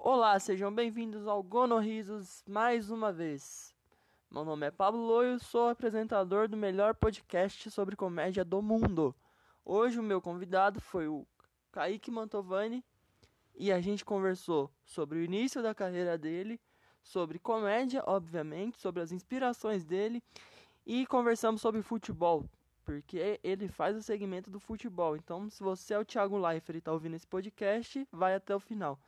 Olá, sejam bem-vindos ao Gonorrisos mais uma vez. Meu nome é Pablo Loio, sou apresentador do melhor podcast sobre comédia do mundo. Hoje o meu convidado foi o Kaique Mantovani e a gente conversou sobre o início da carreira dele, sobre comédia, obviamente, sobre as inspirações dele e conversamos sobre futebol, porque ele faz o segmento do futebol. Então, se você é o Thiago Leifert e está ouvindo esse podcast, vai até o final.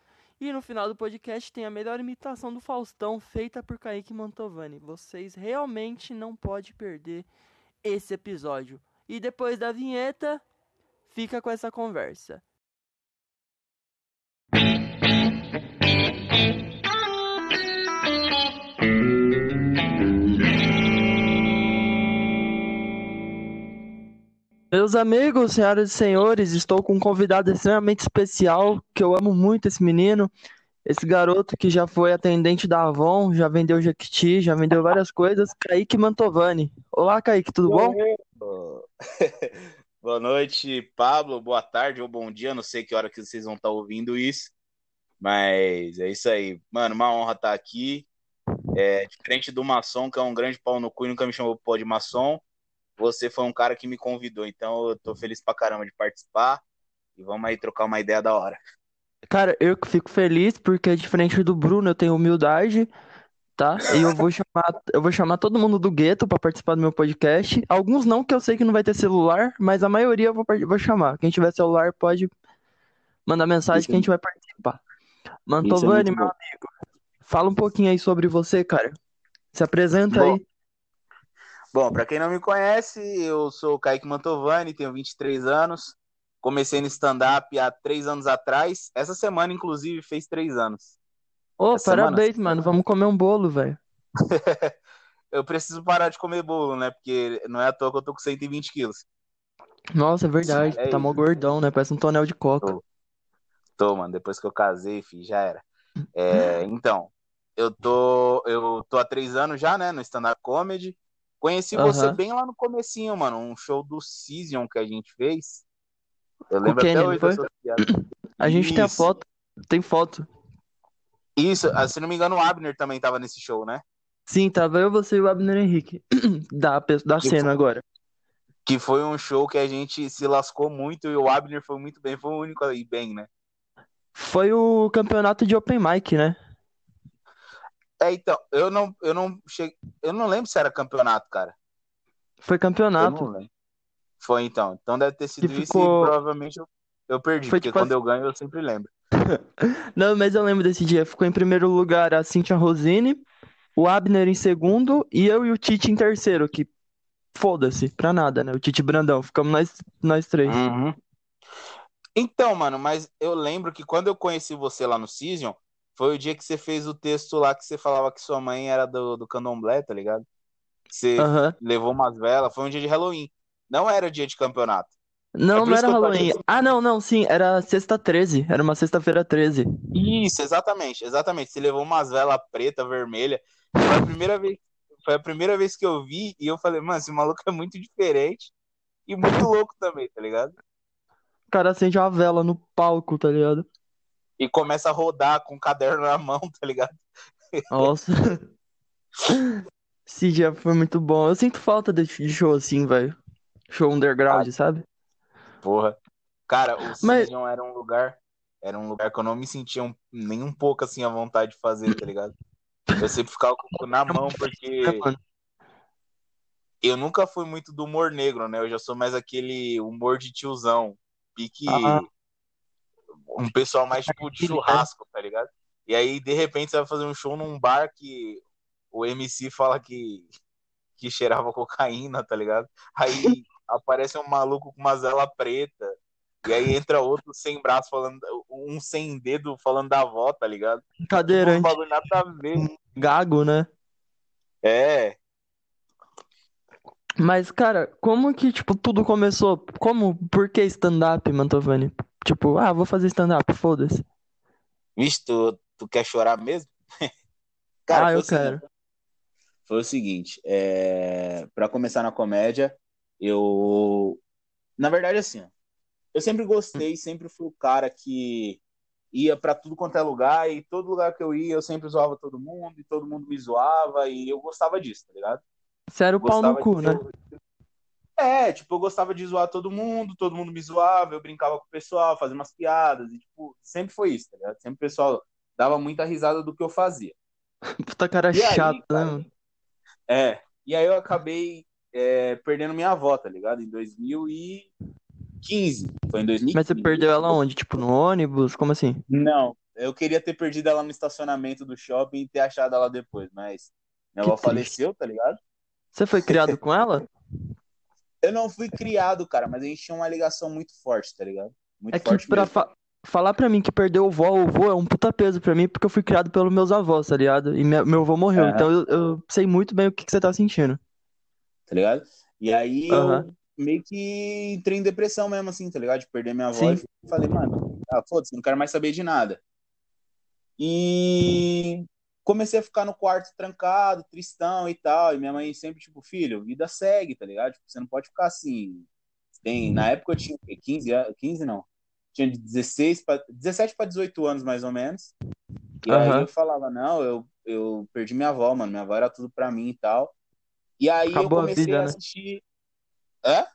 E no final do podcast tem a melhor imitação do Faustão feita por Kaique Mantovani. Vocês realmente não podem perder esse episódio. E depois da vinheta, fica com essa conversa. Meus amigos, senhoras e senhores, estou com um convidado extremamente especial, que eu amo muito esse menino, esse garoto que já foi atendente da Avon, já vendeu Jequiti, já vendeu várias coisas, Kaique Mantovani. Olá, Kaique, tudo bom? Boa noite, Pablo, boa tarde ou bom dia, não sei que hora que vocês vão estar ouvindo isso, mas é isso aí. Mano, uma honra estar aqui, é, diferente do maçom, que é um grande pau no cu e nunca me chamou pó de maçom, você foi um cara que me convidou, então eu tô feliz pra caramba de participar e vamos aí trocar uma ideia da hora. Cara, eu que fico feliz porque diferente do Bruno, eu tenho humildade, tá? E eu vou chamar, eu vou chamar todo mundo do gueto para participar do meu podcast. Alguns não, que eu sei que não vai ter celular, mas a maioria eu vou, vou chamar. Quem tiver celular pode mandar mensagem Isso que a gente vai participar. Mantovani, é meu bom. amigo, fala um pouquinho aí sobre você, cara. Se apresenta bom, aí. Bom, para quem não me conhece, eu sou o Kaique Mantovani, tenho 23 anos. Comecei no stand-up há três anos atrás. Essa semana, inclusive, fez três anos. Ô, oh, parabéns, semana... mano. Vamos comer um bolo, velho. eu preciso parar de comer bolo, né? Porque não é à toa que eu tô com 120 quilos. Nossa, é verdade. É tá mó gordão, né? Parece um tonel de coca. Tô, tô mano. Depois que eu casei, filho, já era. É, então, eu tô, eu tô há três anos já, né? No stand-up comedy. Conheci uhum. você bem lá no comecinho, mano. Um show do Cision que a gente fez. Eu lembro até hoje foi? A gente Isso. tem a foto. Tem foto. Isso, ah, se não me engano, o Abner também tava nesse show, né? Sim, tava eu, você e o Abner Henrique. Da, da cena foi, agora. Que foi um show que a gente se lascou muito e o Abner foi muito bem, foi o único aí bem, né? Foi o campeonato de Open Mic, né? É, então, eu não, eu não cheguei, eu não lembro se era campeonato, cara. Foi campeonato. Foi então. Então deve ter sido isso e provavelmente eu, eu perdi, Foi porque tipo quando assim... eu ganho eu sempre lembro. não, mas eu lembro desse dia. Ficou em primeiro lugar a Cintia Rosini, o Abner em segundo e eu e o Tite em terceiro, que foda-se, pra nada, né? O Tite Brandão. Ficamos nós, nós três. Uhum. Então, mano, mas eu lembro que quando eu conheci você lá no Cision, foi o dia que você fez o texto lá que você falava que sua mãe era do, do candomblé, tá ligado? Que você uhum. levou umas velas. Foi um dia de Halloween. Não era dia de campeonato. Não, é não era Halloween. Ah, não, não, sim. Era sexta 13. Era uma sexta-feira 13. Isso, exatamente, exatamente. Você levou umas velas preta, vermelha. Foi a primeira vez. Foi a primeira vez que eu vi e eu falei, mano, esse maluco é muito diferente e muito louco também, tá ligado? O cara acende uma vela no palco, tá ligado? E começa a rodar com o caderno na mão, tá ligado? Nossa. Esse dia foi muito bom. Eu sinto falta de show assim, velho. Show underground, ah, sabe? Porra. Cara, o Mas... era um lugar. Era um lugar que eu não me sentia um, nem um pouco assim à vontade de fazer, tá ligado? Eu sempre ficava com o cu na mão, porque. Eu nunca fui muito do humor negro, né? Eu já sou mais aquele humor de tiozão. Pique. Ah um pessoal mais tipo de churrasco, tá ligado? E aí, de repente, você vai fazer um show num bar que o MC fala que, que cheirava cocaína, tá ligado? Aí aparece um maluco com uma zela preta. E aí entra outro sem braço falando, um sem dedo falando da avó, tá ligado? Cadeirante. Um bagulho nada a ver. Gago, né? É. Mas, cara, como que, tipo, tudo começou? Como, por que stand-up, Mantovani? Tipo, ah, vou fazer stand-up, foda-se. Vixe, tu, tu quer chorar mesmo? Cara, ah, eu quero. Seguinte, foi o seguinte, é... para começar na comédia, eu. Na verdade, assim, eu sempre gostei, sempre fui o cara que ia para tudo quanto é lugar, e todo lugar que eu ia, eu sempre zoava todo mundo, e todo mundo me zoava, e eu gostava disso, tá ligado? Você era o pau no cu, de... né? É, tipo, eu gostava de zoar todo mundo, todo mundo me zoava, eu brincava com o pessoal, fazia umas piadas, e tipo, sempre foi isso, tá ligado? Sempre o pessoal dava muita risada do que eu fazia. Puta cara E chato, aí, né, cara, é, e aí eu acabei é, perdendo minha avó, tá ligado? Em 2015, foi em 2015. Mas você perdeu ela onde? Tipo, no ônibus? Como assim? Não, eu queria ter perdido ela no estacionamento do shopping e ter achado ela depois, mas minha Que avó triste. faleceu, tá ligado? Você foi criado com ela? Eu não fui criado, cara, mas a gente tinha uma ligação muito forte, tá ligado? Muito É que forte pra mesmo. fa- falar pra mim que perdeu o vó ou vô é um puta peso pra mim, porque eu fui criado pelos meus avós, tá ligado? E minha- meu avô morreu, Aham. então eu, eu sei muito bem o que, que você tá sentindo. tá ligado? E aí Aham. eu meio que entrei em depressão mesmo, assim, tá ligado? De perder minha avó Sim. e falei, mano, ah, foda-se, não quero mais saber de nada. E comecei a ficar no quarto trancado, tristão e tal. E minha mãe sempre, tipo, filho, vida segue, tá ligado? Tipo, você não pode ficar assim. Tem, na época eu tinha o quê? 15 anos, 15 não. Tinha de 16 pra, 17 para 18 anos, mais ou menos. E aí Aham. eu falava, não, eu, eu perdi minha avó, mano. Minha avó era tudo pra mim e tal. E aí eu Acabou a comecei vida, a né? assistir. Hã?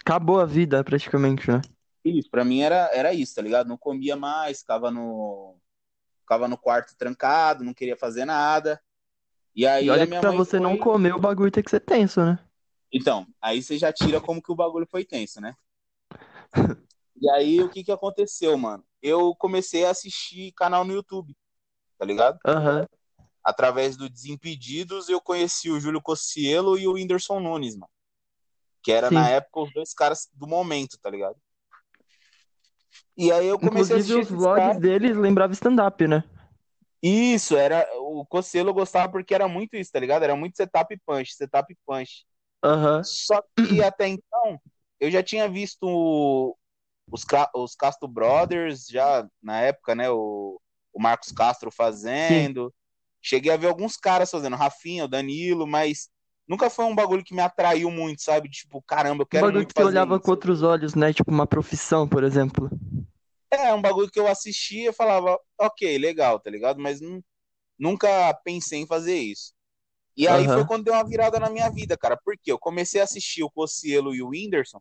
Acabou a vida, praticamente, né? Isso, pra mim era, era isso, tá ligado? Não comia mais, ficava no, ficava no quarto trancado, não queria fazer nada. E E aí olha a que pra você não foi. comer, o bagulho tem que ser tenso, né? Então, aí você já tira como que o bagulho foi tenso, né? E aí o que que aconteceu, mano? Eu comecei a assistir canal no YouTube, tá ligado? Aham. Através do Desimpedidos, eu conheci o Júlio Cossielo e o Whindersson Nunes, mano. Que era na Sim. época os dois caras do momento, tá ligado? E aí eu comecei a Inclusive, assistir os vlogs caras. deles lembravam stand-up, né? Isso, era. O Cosselo eu gostava porque era muito isso, tá ligado? Era muito setup e punch, setup e punch. Aham. Só que até então, eu já tinha visto os, os Castro Brothers, já na época, né? O, o Marcos Castro fazendo. Cheguei a ver alguns caras fazendo, Rafinha, o Danilo, mas nunca foi um bagulho que me atraiu muito, sabe? Tipo, caramba, eu Um quero bagulho muito que você olhava isso. com outros olhos, né? Tipo uma profissão, por exemplo. É, um bagulho que eu assistia e falava, ok, legal, tá ligado? Mas nu- nunca pensei em fazer isso. E aí foi Aham. quando deu uma virada na minha vida, cara. Porque eu comecei a assistir o Cossielo e o Whindersson,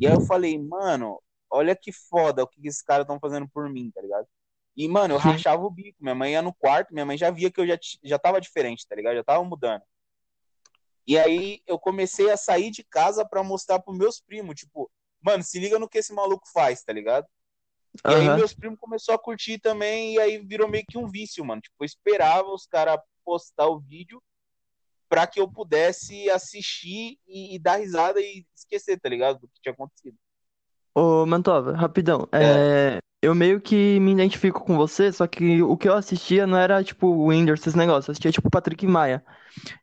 e aí eu falei, mano, olha que foda o que esses caras estão fazendo por mim, tá ligado? E, mano, eu Sim. rachava o bico. Minha mãe ia no quarto, minha mãe já via que eu já, já tava diferente, tá ligado? Já tava mudando. E aí eu comecei a sair de casa pra mostrar pros meus primos, tipo, mano, se liga no que esse maluco faz, tá ligado? E aí Aham. meus primos começaram a curtir também, e aí virou meio que um vício, mano. Tipo, eu esperava os caras postar o vídeo pra que eu pudesse assistir e, e dar risada e esquecer, tá ligado? Do que tinha acontecido. Ô, Mantova, rapidão. É. É, eu meio que me identifico com você, só que o que eu assistia não era tipo o Whindersson, esse negócio. Eu assistia tipo o Patrick Maia.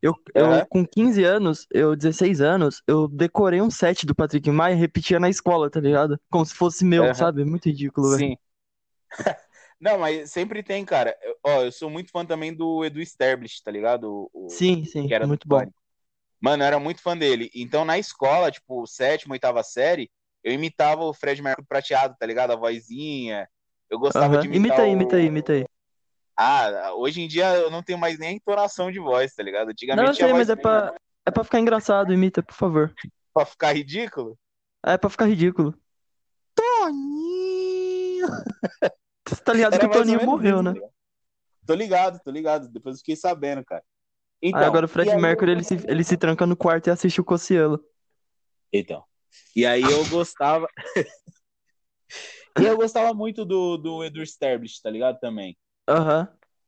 Eu, eu, Aham. com 15 anos, eu, 16 anos, eu decorei um set do Patrick Maia e repetia na escola, tá ligado? Como se fosse meu, Aham. sabe? Muito ridículo, velho. Sim. Não, mas sempre tem, cara. Eu- ó, eu sou muito fã também do Edu Sterblich, tá ligado? O, o- Sim, sim, que era do muito bom. Pânico. Mano, eu era muito fã dele. Então, na escola, tipo, sétima, oitava série, eu imitava o Fred Mercury prateado, tá ligado? A vozinha. Eu gostava Aham. de imitar Imita aí, o... imita aí, imita aí. Ah, hoje em dia eu não tenho mais nem a entonação de voz, tá ligado? Não, Antigamente eu tinha sei, mas é pra, é pra ficar engraçado, imita, por favor. pra ficar ridículo. É pra ficar ridículo. Toninho! Você tá ligado que Era o mais ou Toninho morreu, isso, né? tá ligado? Tô ligado, tô ligado. Depois eu fiquei sabendo, cara. Aí Então, agora o Fred aí Mercury, eu... ele se, ele se tranca no quarto e assiste o Cossielo. Então. E aí eu gostava. e eu gostava muito do, do Edu Sterblich, tá ligado? Também. Aham.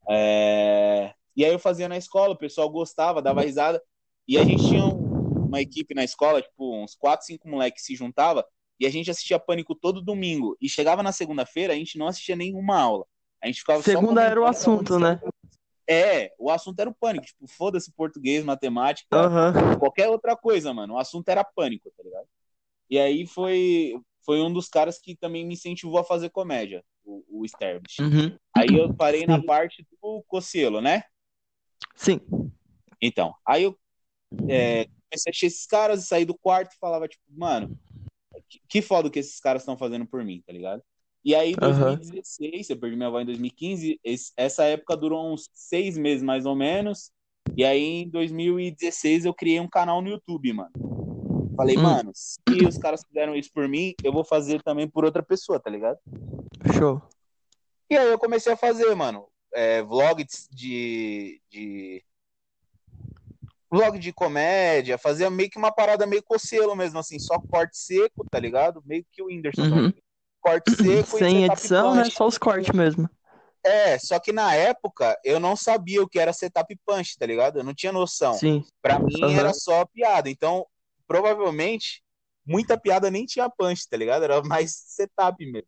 É, E aí eu fazia na escola, o pessoal gostava, dava risada. E a gente tinha um- uma equipe na escola, tipo, uns 4, 5 moleques se juntava e a gente assistia Pânico todo domingo. E chegava na segunda-feira, a gente não assistia nenhuma aula. A gente ficava Segunda era o assunto, né? É, o assunto era o pânico. Tipo, foda-se português, matemática, Aham. qualquer outra coisa, mano. O assunto era pânico, tá ligado? E aí foi, foi um dos caras que também me incentivou a fazer comédia, o, o Sterblich. Uhum. Aí eu parei na Sim. parte do Cossielo, né? Sim. Então, aí eu é, comecei a assistir esses caras e saí do quarto e falava, tipo, mano, que, que foda que esses caras estão fazendo por mim, tá ligado? E aí, em 2016, eu perdi minha avó em 2015, esse, essa época durou uns seis meses mais ou menos. E aí, em 2016, eu criei um canal no YouTube, mano. Falei, hum. mano, se os caras fizeram isso por mim, eu vou fazer também por outra pessoa, tá ligado? Show. E aí eu comecei a fazer, mano, é, vlog de, de. Vlog de comédia, fazia meio que uma parada meio cocelo mesmo, assim, só corte seco, tá ligado? Meio que o Whindersson. Uhum. Corte seco Sem edição, né? Só os cortes mesmo. É, só que na época eu não sabia o que era setup punch, tá ligado? Eu não tinha noção. Sim. Pra mim uhum. era só piada. Então, provavelmente, muita piada nem tinha punch, tá ligado? Era mais setup mesmo.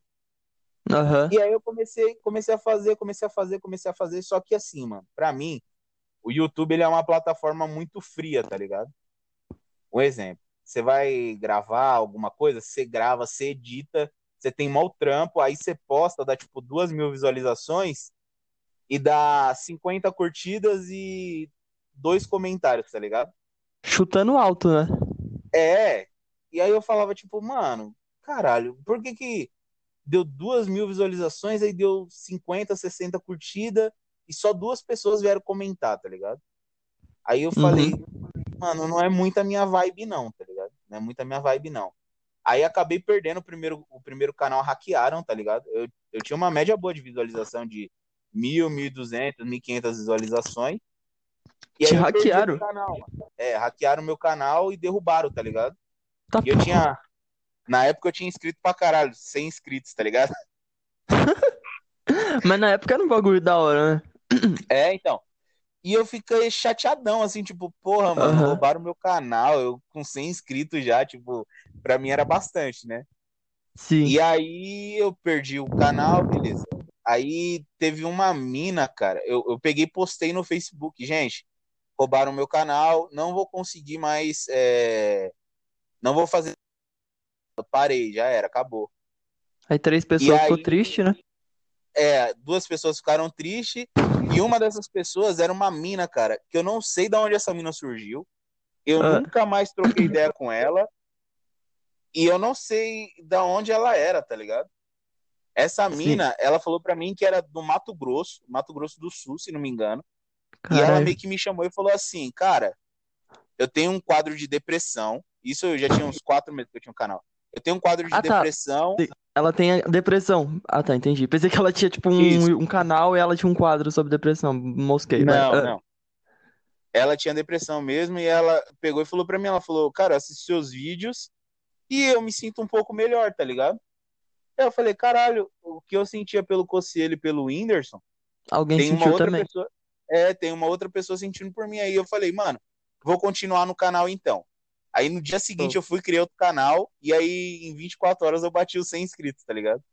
Uhum. E aí eu comecei, comecei a fazer, comecei a fazer, comecei a fazer. Só que assim, mano, pra mim, o YouTube ele é uma plataforma muito fria, tá ligado? Um exemplo. Você vai gravar alguma coisa, você grava, você edita, você tem mau trampo, aí você posta, dá tipo duas mil visualizações e dá 50 curtidas e dois comentários, tá ligado? Chutando alto, né? É. E aí eu falava, tipo, mano, caralho, por que que deu duas mil visualizações, aí deu 50, 60 curtidas e só duas pessoas vieram comentar, tá ligado? Aí eu falei, uhum. mano, não é muito a minha vibe não, tá ligado? Não é muito a minha vibe não. Aí acabei perdendo o primeiro, o primeiro canal, hackearam, tá ligado? Eu, eu tinha uma média boa de visualização de mil, mil duzentos, mil quinhentas visualizações. E Te hackearam? Canal, é, hackearam meu canal e derrubaram, tá ligado? Tá e eu tinha. Na época eu tinha inscrito pra caralho, 100 inscritos, tá ligado? Mas na época era um bagulho da hora, né? É, então. E eu fiquei chateadão, assim, tipo, porra, mano, uhum. roubaram meu canal, eu com 100 inscritos já, tipo, pra mim era bastante, né? Sim. E aí eu perdi o canal, beleza. Aí teve uma mina, cara, eu, eu peguei e postei no Facebook, gente, roubaram meu canal, não vou conseguir mais, é... não vou fazer, parei, já era, acabou. Aí três pessoas ficou triste, né? É, duas pessoas ficaram tristes e uma dessas pessoas era uma mina, cara, que eu não sei de onde essa mina surgiu. Eu ah. nunca mais troquei ideia com ela. E eu não sei de onde ela era, tá ligado? Essa mina, Sim. ela falou para mim que era do Mato Grosso, Mato Grosso do Sul, se não me engano. Caralho. E ela meio que me chamou e falou assim, cara, eu tenho um quadro de depressão. Isso eu já tinha uns quatro meses que eu tinha um canal. Eu tenho um quadro de ah, tá. depressão. Tá. Ela tem depressão. Ah, tá, entendi. Pensei que ela tinha, tipo, um, um canal e ela tinha um quadro sobre depressão. Mosquei. Não, mas... não. Ela tinha depressão mesmo e ela pegou e falou pra mim, ela falou, cara, assisti seus vídeos e eu me sinto um pouco melhor, tá ligado? Eu falei, caralho, o que eu sentia pelo Cossielo e pelo Whindersson, Alguém tem sentiu também. Pessoa, é, tem uma outra pessoa sentindo por mim. Aí eu falei, mano, vou continuar no canal então. Aí no dia seguinte eu fui criar outro canal e aí em 24 horas eu bati os 100 inscritos, tá ligado?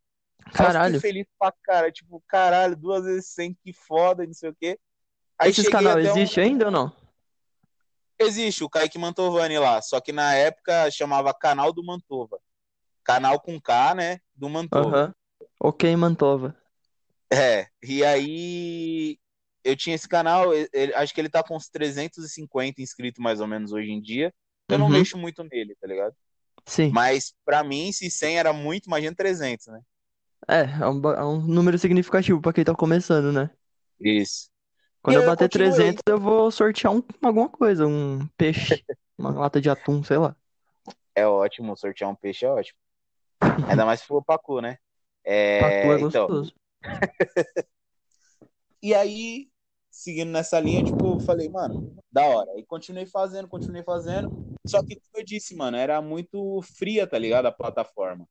Caralho. Eu fiquei feliz pra cara, tipo, caralho, duas vezes 100, que foda, não sei o quê. Aí Esse canal existe um... ainda ou não? Existe, o Kaique Mantovani lá, só que na época chamava Canal do Mantova. Canal com K, né, do Mantova. Uhum. Ok, Mantova. É, e aí eu tinha esse canal, ele, acho que ele tá com uns 350 inscritos mais ou menos hoje em dia. Eu não uhum. mexo muito nele, tá ligado? Sim. Mas pra mim, se 100 era muito, imagina 300, né? É, é um, é um número significativo pra quem tá começando, né? Isso. Quando e eu bater 300, eu vou sortear um, alguma coisa, um peixe, uma lata de atum, sei lá. É ótimo, sortear um peixe é ótimo. Ainda mais se for pacu, né? É, pacu é então. gostoso. Então... e aí, seguindo nessa linha, tipo, falei, mano, da hora. E continuei fazendo, continuei fazendo. Só que, como eu disse, mano, era muito fria, tá ligado? A plataforma.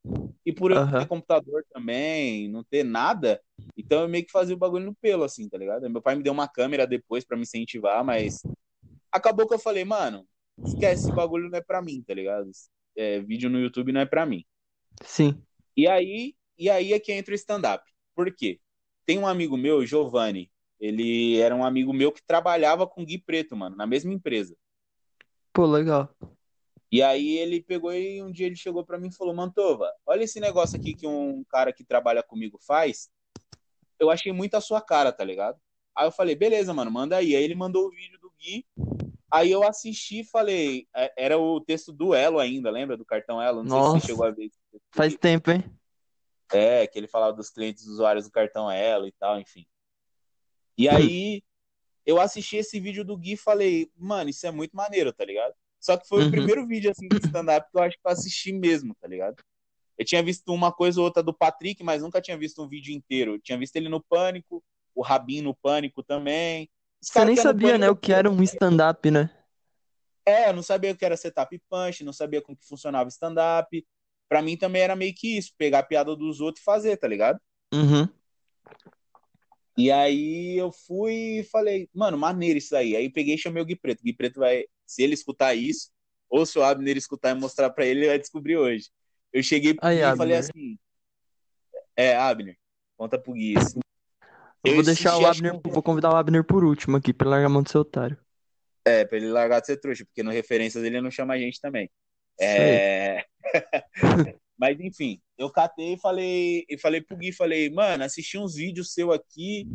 E por eu uhum. ter computador também, não ter nada, então eu meio que fazia o bagulho no pelo, assim, tá ligado? Meu pai me deu uma câmera depois para me incentivar, mas acabou que eu falei, mano, esquece, esse bagulho não é pra mim, tá ligado? É, vídeo no YouTube não é pra mim. Sim. E aí, e aí é que entra o stand-up. Por quê? Tem um amigo meu, Giovanni, ele era um amigo meu que trabalhava com Gui Preto, mano, na mesma empresa. Pô, legal. E aí ele pegou e um dia ele chegou para mim e falou: Mantova, olha esse negócio aqui que um cara que trabalha comigo faz. Eu achei muito a sua cara, tá ligado? Aí eu falei, beleza, mano, manda aí. Aí ele mandou o vídeo do Gui. Aí eu assisti e falei, é, era o texto do Elo ainda, lembra? Do cartão Elo? Não Nossa, sei se você chegou a ver. Faz tempo, hein? É, que ele falava dos clientes usuários do cartão Elo e tal, enfim. E Hum. aí eu assisti esse vídeo do Gui e falei, mano, isso é muito maneiro, tá ligado? Só que foi Uhum. o primeiro vídeo assim de stand-up que eu acho que eu assisti mesmo, tá ligado? Eu tinha visto uma coisa ou outra do Patrick, mas nunca tinha visto um vídeo inteiro. Eu tinha visto ele no Pânico, o Rabin no Pânico também. Os Você nem sabia, né, Pânico, o que era um stand-up, né? É, eu não sabia o que era setup punch, não sabia como que funcionava stand-up. Pra mim também era meio que isso, pegar a piada dos outros e fazer, tá ligado? Uhum. E aí eu fui e falei, mano, maneiro isso aí. Aí peguei e chamei o Gui Preto. O Gui Preto vai, se ele escutar isso, ou se o Abner escutar e mostrar pra ele, ele vai descobrir hoje. Eu cheguei pro Aí, Gui e falei Abner. assim: É, Abner, conta pro Gui isso. Eu Eu vou deixar o acho que Abner, vou convidar o Abner por último aqui, pra ele largar a mão do seu otário. É, pra ele largar de ser trouxa, porque no referências ele não chama a gente também. É. Mas enfim, eu catei e falei, e falei pro Gui, falei, mano, assisti uns vídeos seu aqui,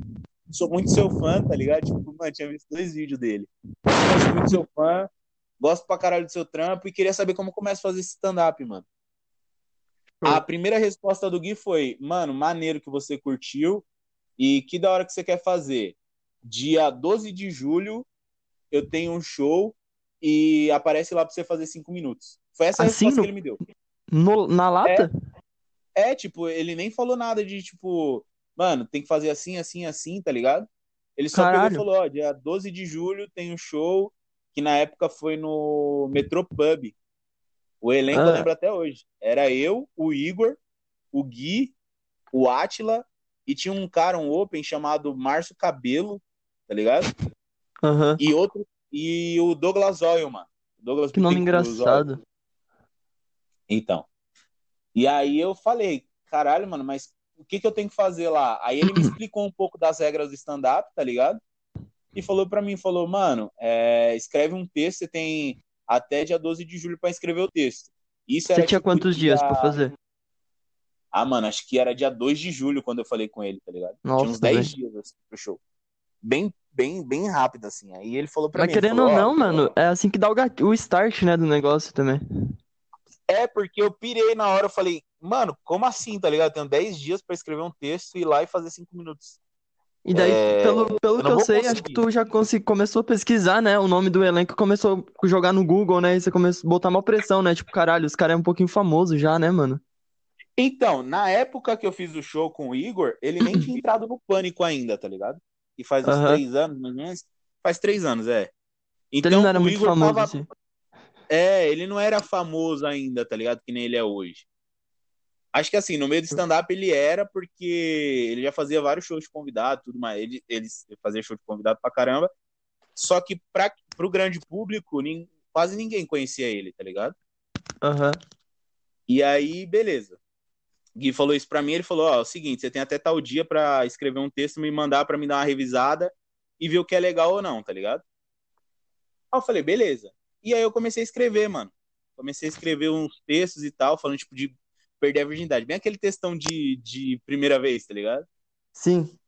sou muito seu fã, tá ligado? Tipo, mano, tinha visto dois vídeos dele. Eu sou muito seu fã, gosto pra caralho do seu trampo e queria saber como começa a fazer esse stand-up, mano. A primeira resposta do Gui foi, mano, maneiro que você curtiu e que da hora que você quer fazer. Dia 12 de julho eu tenho um show e aparece lá pra você fazer cinco minutos. Foi essa a Assim, resposta no- que ele me deu. No- na lata? É, tipo, ele nem falou nada de, tipo, mano, tem que fazer assim, assim, assim, tá ligado? Ele só Caralho. pegou e falou, ó, dia 12 de julho tem um show que na época foi no Metropub. O elenco eu Ah. lembro até hoje. Era eu, o Igor, o Gui, o Atila e tinha um cara, um open chamado Márcio Cabelo, tá ligado? Aham. E outro, e o Douglas Oil, mano. Douglas Que nome engraçado. Então. E aí eu falei, caralho, mano, mas o que que eu tenho que fazer lá? Aí ele me explicou um pouco das regras do stand-up, tá ligado? E falou pra mim, falou, mano, é, escreve um texto, você tem até dia 12 de julho pra escrever o texto. Isso Você tinha tipo quantos dia- dias pra fazer? Ah, mano, acho que era dia 2 de julho quando eu falei com ele, tá ligado? Nossa, tinha uns 10 velho. dias assim, pro show. Bem, bem, bem rápido, assim. Aí ele falou pra Mas mim, ele querendo falou, ou ó, não, mano, é assim que dá o, o start, né, do negócio também. É, porque eu pirei na hora, eu falei, mano, como assim, tá ligado? Eu tenho 10 dias pra escrever um texto, ir lá e fazer 5 minutos. E daí, É, pelo, pelo eu que eu sei, acho que conseguir. tu já começou a pesquisar, né? O nome do elenco começou a jogar no Google, né? E você começou a botar uma pressão, né? Tipo, caralho, os caras é um pouquinho famoso já, né, mano? Então, na época que eu fiz o show com o Igor, ele nem tinha entrado no pânico ainda, tá ligado? E faz uns Aham. três anos, mais ou menos. Faz três anos, é. Então ele não era o muito Igor famoso, tava. assim. É, ele não era famoso ainda, tá ligado? Que nem ele é hoje. Acho que assim, no meio do stand-up ele era, porque ele já fazia vários shows de convidado, tudo mais. Ele, ele fazia show de convidado pra caramba. Só que pra, pro grande público, nin- quase ninguém conhecia ele, tá ligado? Aham. E aí, beleza. Gui falou isso pra mim, ele falou, ó, é o seguinte, você tem até tal dia pra escrever um texto, me mandar pra me dar uma revisada e ver o que é legal ou não, tá ligado? Aí eu falei, beleza. E aí eu comecei a escrever, mano. Comecei a escrever uns textos e tal, falando, tipo, de perder a virgindade. Bem aquele textão de, de primeira vez, tá ligado? Sim.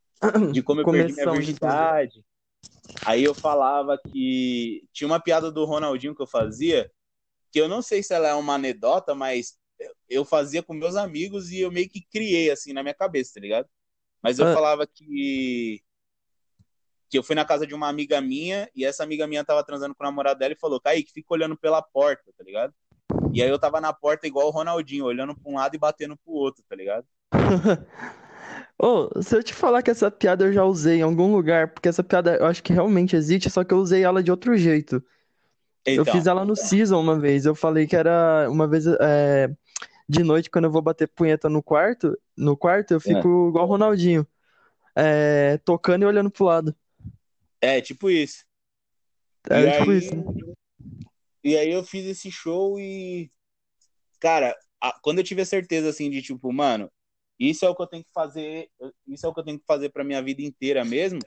De como eu perdi minha virgindade. Aí eu falava que tinha uma piada do Ronaldinho que eu fazia, que eu não sei se ela é uma anedota, mas eu fazia com meus amigos e eu meio que criei assim na minha cabeça, tá ligado? Mas eu Ah. falava que que eu fui na casa de uma amiga minha e essa amiga minha tava transando com o namorado dela e falou: "Kaique, fica olhando pela porta", tá ligado? E aí eu tava na porta igual o Ronaldinho, olhando pra um lado e batendo pro outro, tá ligado? Ô, se eu te falar que essa piada eu já usei em algum lugar, porque essa piada eu acho que realmente existe, só que eu usei ela de outro jeito. Eu Então, fiz ela no Season uma vez. Eu falei que era uma vez é, de noite, quando eu vou bater punheta no quarto, no quarto eu fico igual o Ronaldinho, é, tocando e olhando pro lado. É tipo isso. É E tipo aí- isso. E aí eu fiz esse show e. Cara, a- quando eu tive a certeza assim de tipo, mano, isso é o que eu tenho que fazer, isso é o que eu tenho que fazer pra minha vida inteira mesmo,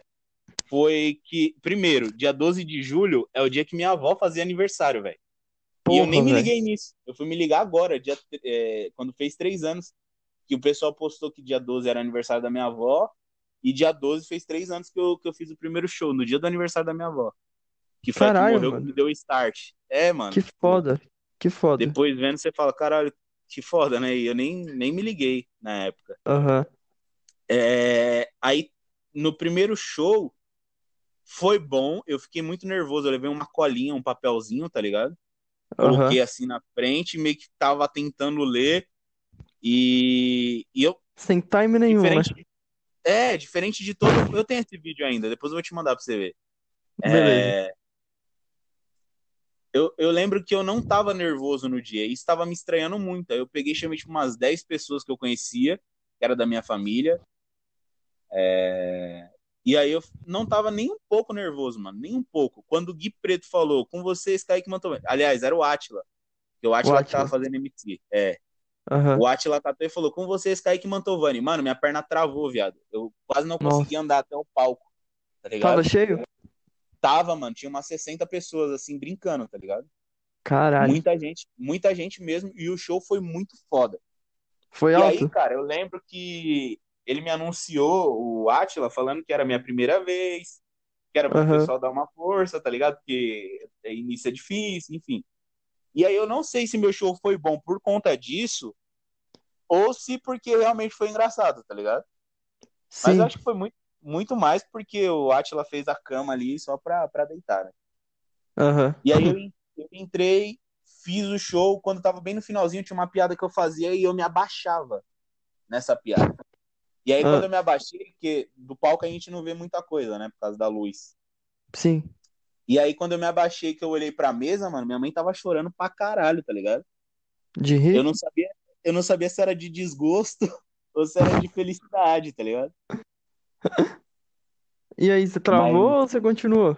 foi que, primeiro, dia 12 de julho é o dia que minha avó fazia aniversário, velho. E eu nem me velho. liguei nisso. Eu fui me ligar agora, dia, é, quando fez três anos, que o pessoal postou que dia 12 era aniversário da minha avó, e dia 12 fez três anos que eu, que eu fiz o primeiro show, no dia do aniversário da minha avó. Que foi a que Caralho, morreu mano. que me deu o start. É, mano. Que tipo, foda. Que foda. depois vendo, você fala, caralho, que foda, né? E eu nem, nem me liguei na época. Aham. É, aí, no primeiro show, foi bom. Eu fiquei muito nervoso. Eu levei uma colinha, um papelzinho, tá ligado? Coloquei assim na frente, meio que tava tentando ler. E, e eu, Sem time nenhum, né? É, diferente de todo. Eu tenho esse vídeo ainda, depois eu vou te mandar pra você ver. Beleza. É, eu, eu lembro que eu não tava nervoso no dia, e estava me estranhando muito. Aí eu peguei chamei tipo, umas 10 pessoas que eu conhecia, que era da minha família. É, E aí eu não tava nem um pouco nervoso, mano, nem um pouco. Quando o Gui Preto falou, com vocês, Kaique Mantovani. Aliás, era o Atila. Que o Atila que Átila. tava fazendo MC. É. Aham. O Atila catou e falou, com vocês, Kaique Mantovani. Mano, minha perna travou, viado. Eu quase não Nossa. consegui andar até o palco. Tá ligado? Tava cheio? Tava, mano. Tinha umas 60 pessoas, assim, brincando, tá ligado? Caralho. Muita gente, muita gente mesmo. E o show foi muito foda. Foi E aí, alto? cara, eu lembro que ele me anunciou, o Atila, falando que era a minha primeira vez, que era para o Aham. pessoal dar uma força, tá ligado? Porque início é difícil, enfim. E aí eu não sei se meu show foi bom por conta disso, ou se porque realmente foi engraçado, tá ligado? Mas Sim. eu acho que foi muito, muito mais porque o Atila fez a cama ali só pra, pra deitar, né? Aham. E aí eu, eu entrei, fiz o show, quando tava bem no finalzinho, tinha uma piada que eu fazia e eu me abaixava nessa piada. E aí, Ah. quando eu me abaixei, porque do palco a gente não vê muita coisa, né? Por causa da luz. Sim. E aí, quando eu me abaixei, que eu olhei pra mesa, mano, minha mãe tava chorando pra caralho, tá ligado? De rir? Eu não sabia, eu não sabia se era de desgosto ou se era de felicidade, tá ligado? E aí, você travou ou você continuou?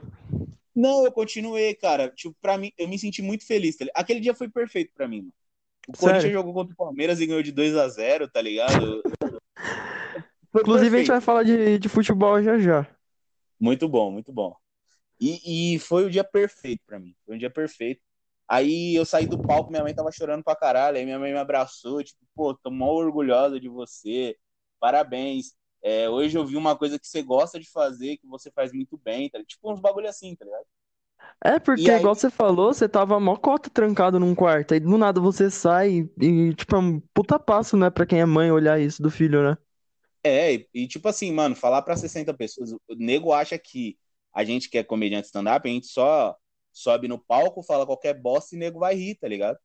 Não, eu continuei, cara. Tipo, pra mim, eu me senti muito feliz, tá? Aquele dia foi perfeito pra mim, mano. O Corinthians jogou contra o Palmeiras e ganhou de 2 a 0 tá ligado? Inclusive, a gente perfeito. vai falar de, de futebol já já. Muito bom, muito bom. E, e foi o dia perfeito pra mim. Foi um dia perfeito. Aí eu saí do palco, minha mãe tava chorando pra caralho. Aí minha mãe me abraçou, tipo, pô, tô mó orgulhosa de você. Parabéns. É, hoje eu vi uma coisa que você gosta de fazer, que você faz muito bem, tá? Tipo, uns bagulho assim, tá ligado? É, porque, aí- igual você falou, você tava mó cota trancado num quarto. Aí do nada você sai e, tipo, é um puta passo, né, pra quem é mãe olhar isso do filho, né? É, e, e tipo assim, mano, falar pra 60 pessoas, o nego acha que a gente que é comediante stand-up, a gente só sobe no palco, fala qualquer bosta e nego vai rir, tá ligado?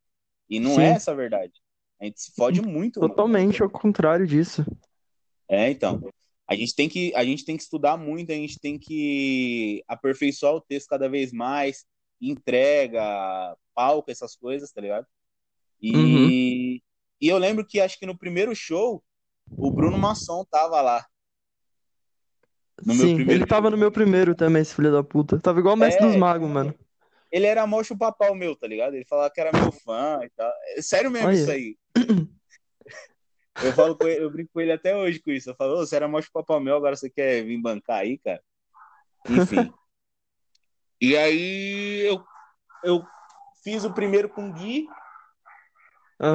E não Sim. é essa a verdade. A gente se fode muito, mano. Totalmente ao contrário disso. É, então. A gente tem que, a gente tem que estudar muito, a gente tem que aperfeiçoar o texto cada vez mais, entrega, palco, essas coisas, tá ligado? E, Uhum. e eu lembro que acho que no primeiro show, o Bruno Masson tava lá. No meu Sim, primeiro ele tava no meu primeiro também, esse filho da puta. Tava igual o Mestre É. dos Magos, mano. Ele era mó chupapau meu, tá ligado? Ele falava que era meu fã e tal. É sério mesmo Olha. isso aí. Eu falo com ele, eu brinco com ele até hoje com isso. Eu falo, ô, você era mó chupapau meu, agora você quer vir bancar aí, cara? Enfim. e aí eu, eu fiz o primeiro com o Gui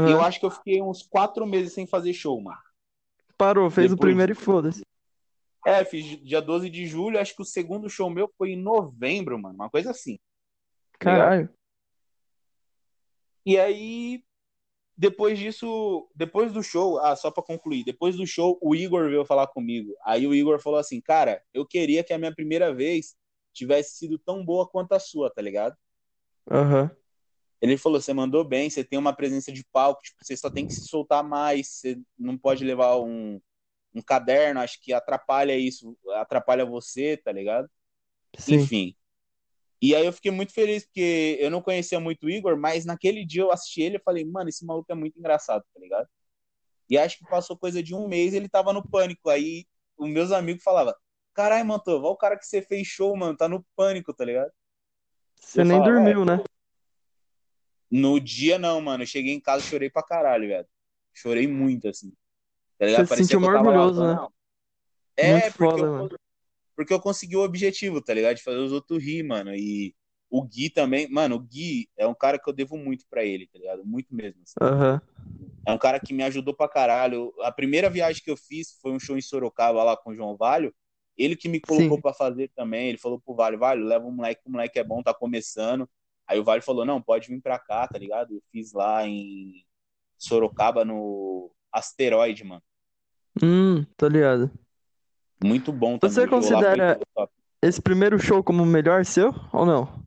e eu acho que eu fiquei uns quatro meses sem fazer show, mano. Parou, fez o Depois- primeiro e foda-se. É, fiz dia 12 de julho, acho que o segundo show meu foi em novembro, mano. Uma coisa assim. Caralho. E aí, depois disso, depois do show, ah, só pra concluir, depois do show, o Igor veio falar comigo. Aí o Igor falou assim, cara, eu queria que a minha primeira vez tivesse sido tão boa quanto a sua, tá ligado? Aham. Ele falou, você mandou bem, você tem uma presença de palco, tipo, você só tem que se soltar mais, você não pode levar um, um caderno, acho que atrapalha isso, atrapalha você, tá ligado? Sim. Enfim. E aí eu fiquei muito feliz, porque eu não conhecia muito o Igor, mas naquele dia eu assisti ele e falei, mano, esse maluco é muito engraçado, tá ligado? E acho que passou coisa de um mês ele tava no pânico. Aí os meus amigos falavam, caralho, Mantô, olha o cara que você fez show, mano, tá no pânico, tá ligado? Você Eu nem falava, dormiu, né? No dia não, mano, eu cheguei em casa e chorei pra caralho, velho. Chorei muito, assim. Tá ligado? Você se Parecia sentiu eu tava orgulhoso, né? É, Muito porque foda, eu, mano. porque eu consegui o objetivo, tá ligado? De fazer os outros rir, mano. E o Gui também, mano, o Gui é um cara que eu devo muito pra ele, tá ligado? Muito mesmo. assim. Aham. É um cara que me ajudou pra caralho. A primeira viagem que eu fiz foi um show em Sorocaba lá com o João Valho. Ele que me colocou pra fazer também. Ele falou pro Valho, Valho, leva o moleque, o moleque é bom, tá começando. Aí o Valho falou, não, pode vir pra cá, tá ligado? Eu fiz lá em Sorocaba no Asteroide, mano. Hum, tô ligado. Muito bom também. Você considera esse primeiro show como o melhor seu ou não?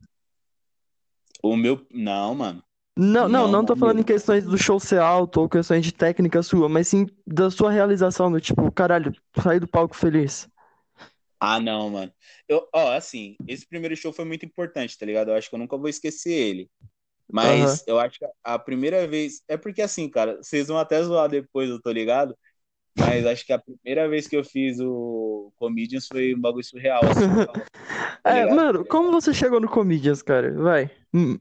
O meu. Não, mano. Não, não, Não, não tô falando em mesmo. questões do show ser alto ou questões de técnica sua, mas sim da sua realização, do tipo, caralho, sair do palco feliz. Ah, não, mano. Eu, ó, assim, esse primeiro show foi muito importante, tá ligado? Eu acho que eu nunca vou esquecer ele. Mas eu acho que a primeira vez. É porque, assim, cara, vocês vão até zoar depois, eu tô ligado. Mas acho que a primeira vez que eu fiz o Comedians foi um bagulho surreal, assim. Tá É, mano, como você chegou no Comedians, cara? Vai. Hum.